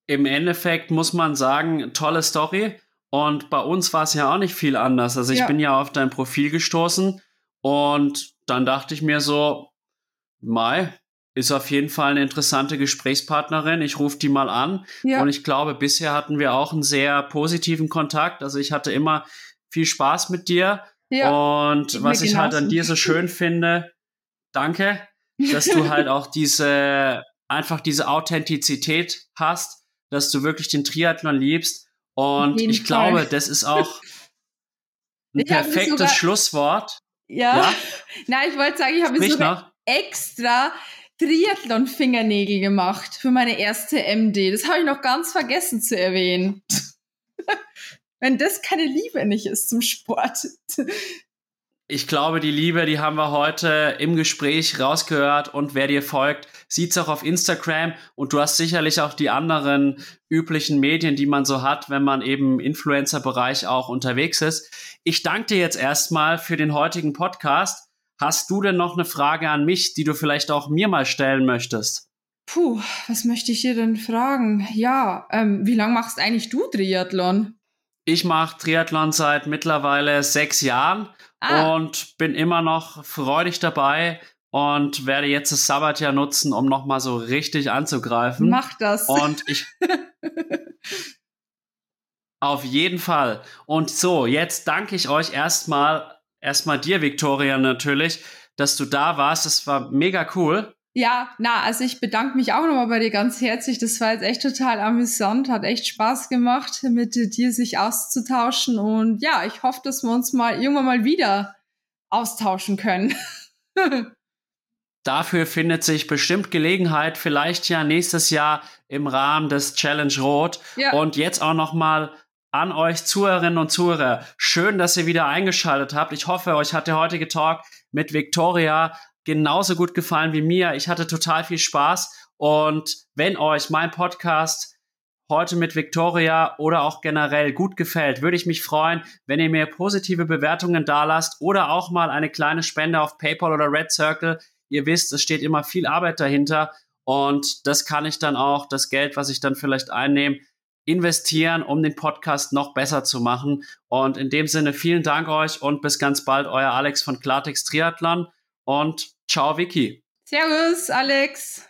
Im Endeffekt muss man sagen, tolle Story. Und bei uns war es ja auch nicht viel anders. Also ich ja. bin ja auf dein Profil gestoßen und dann dachte ich mir so, Mai, ist auf jeden Fall eine interessante Gesprächspartnerin. Ich rufe die mal an. Ja. Und ich glaube, bisher hatten wir auch einen sehr positiven Kontakt. Also ich hatte immer viel Spaß mit dir. Ja. Und was ich halt an dir so schön finde, danke, dass du halt auch diese, einfach diese Authentizität hast, dass du wirklich den Triathlon liebst. Und ich Fall. glaube, das ist auch ein ich perfektes Schlusswort. Ja. ja. Nein, ich wollte sagen, ich habe sogar extra Triathlon-Fingernägel gemacht für meine erste MD. Das habe ich noch ganz vergessen zu erwähnen. Wenn das keine Liebe nicht ist zum Sport. Ich glaube, die Liebe, die haben wir heute im Gespräch rausgehört und wer dir folgt, sieht es auch auf Instagram und du hast sicherlich auch die anderen üblichen Medien, die man so hat, wenn man eben im Influencer-Bereich auch unterwegs ist. Ich danke dir jetzt erstmal für den heutigen Podcast Hast du denn noch eine Frage an mich, die du vielleicht auch mir mal stellen möchtest? Puh, was möchte ich dir denn fragen? Ja, ähm, wie lange machst eigentlich du Triathlon? Ich mache Triathlon seit mittlerweile sechs Jahren ah. und bin immer noch freudig dabei und werde jetzt das Sabbatjahr nutzen, um nochmal so richtig anzugreifen. Mach das. Und ich. auf jeden Fall. Und so, jetzt danke ich euch erstmal erstmal dir, Victoria, natürlich, dass du da warst. Das war mega cool. Ja, na, also ich bedanke mich auch nochmal bei dir ganz herzlich. Das war jetzt echt total amüsant, hat echt Spaß gemacht, mit dir sich auszutauschen. Und ja, ich hoffe, dass wir uns mal irgendwann mal wieder austauschen können. Dafür findet sich bestimmt Gelegenheit, vielleicht ja nächstes Jahr im Rahmen des Challenge Rot. Ja. Und jetzt auch nochmal an euch Zuhörerinnen und Zuhörer. Schön, dass ihr wieder eingeschaltet habt. Ich hoffe, euch hat der heutige Talk mit Victoria genauso gut gefallen wie mir. Ich hatte total viel Spaß. Und wenn euch mein Podcast heute mit Victoria oder auch generell gut gefällt, würde ich mich freuen, wenn ihr mir positive Bewertungen dalasst oder auch mal eine kleine Spende auf PayPal oder Red Circle. Ihr wisst, es steht immer viel Arbeit dahinter und das kann ich dann auch, das Geld, was ich dann vielleicht einnehme, investieren, um den Podcast noch besser zu machen. Und in dem Sinne vielen Dank euch und bis ganz bald, euer Alex von Klartext Triathlon und ciao Vicky. Servus, Alex.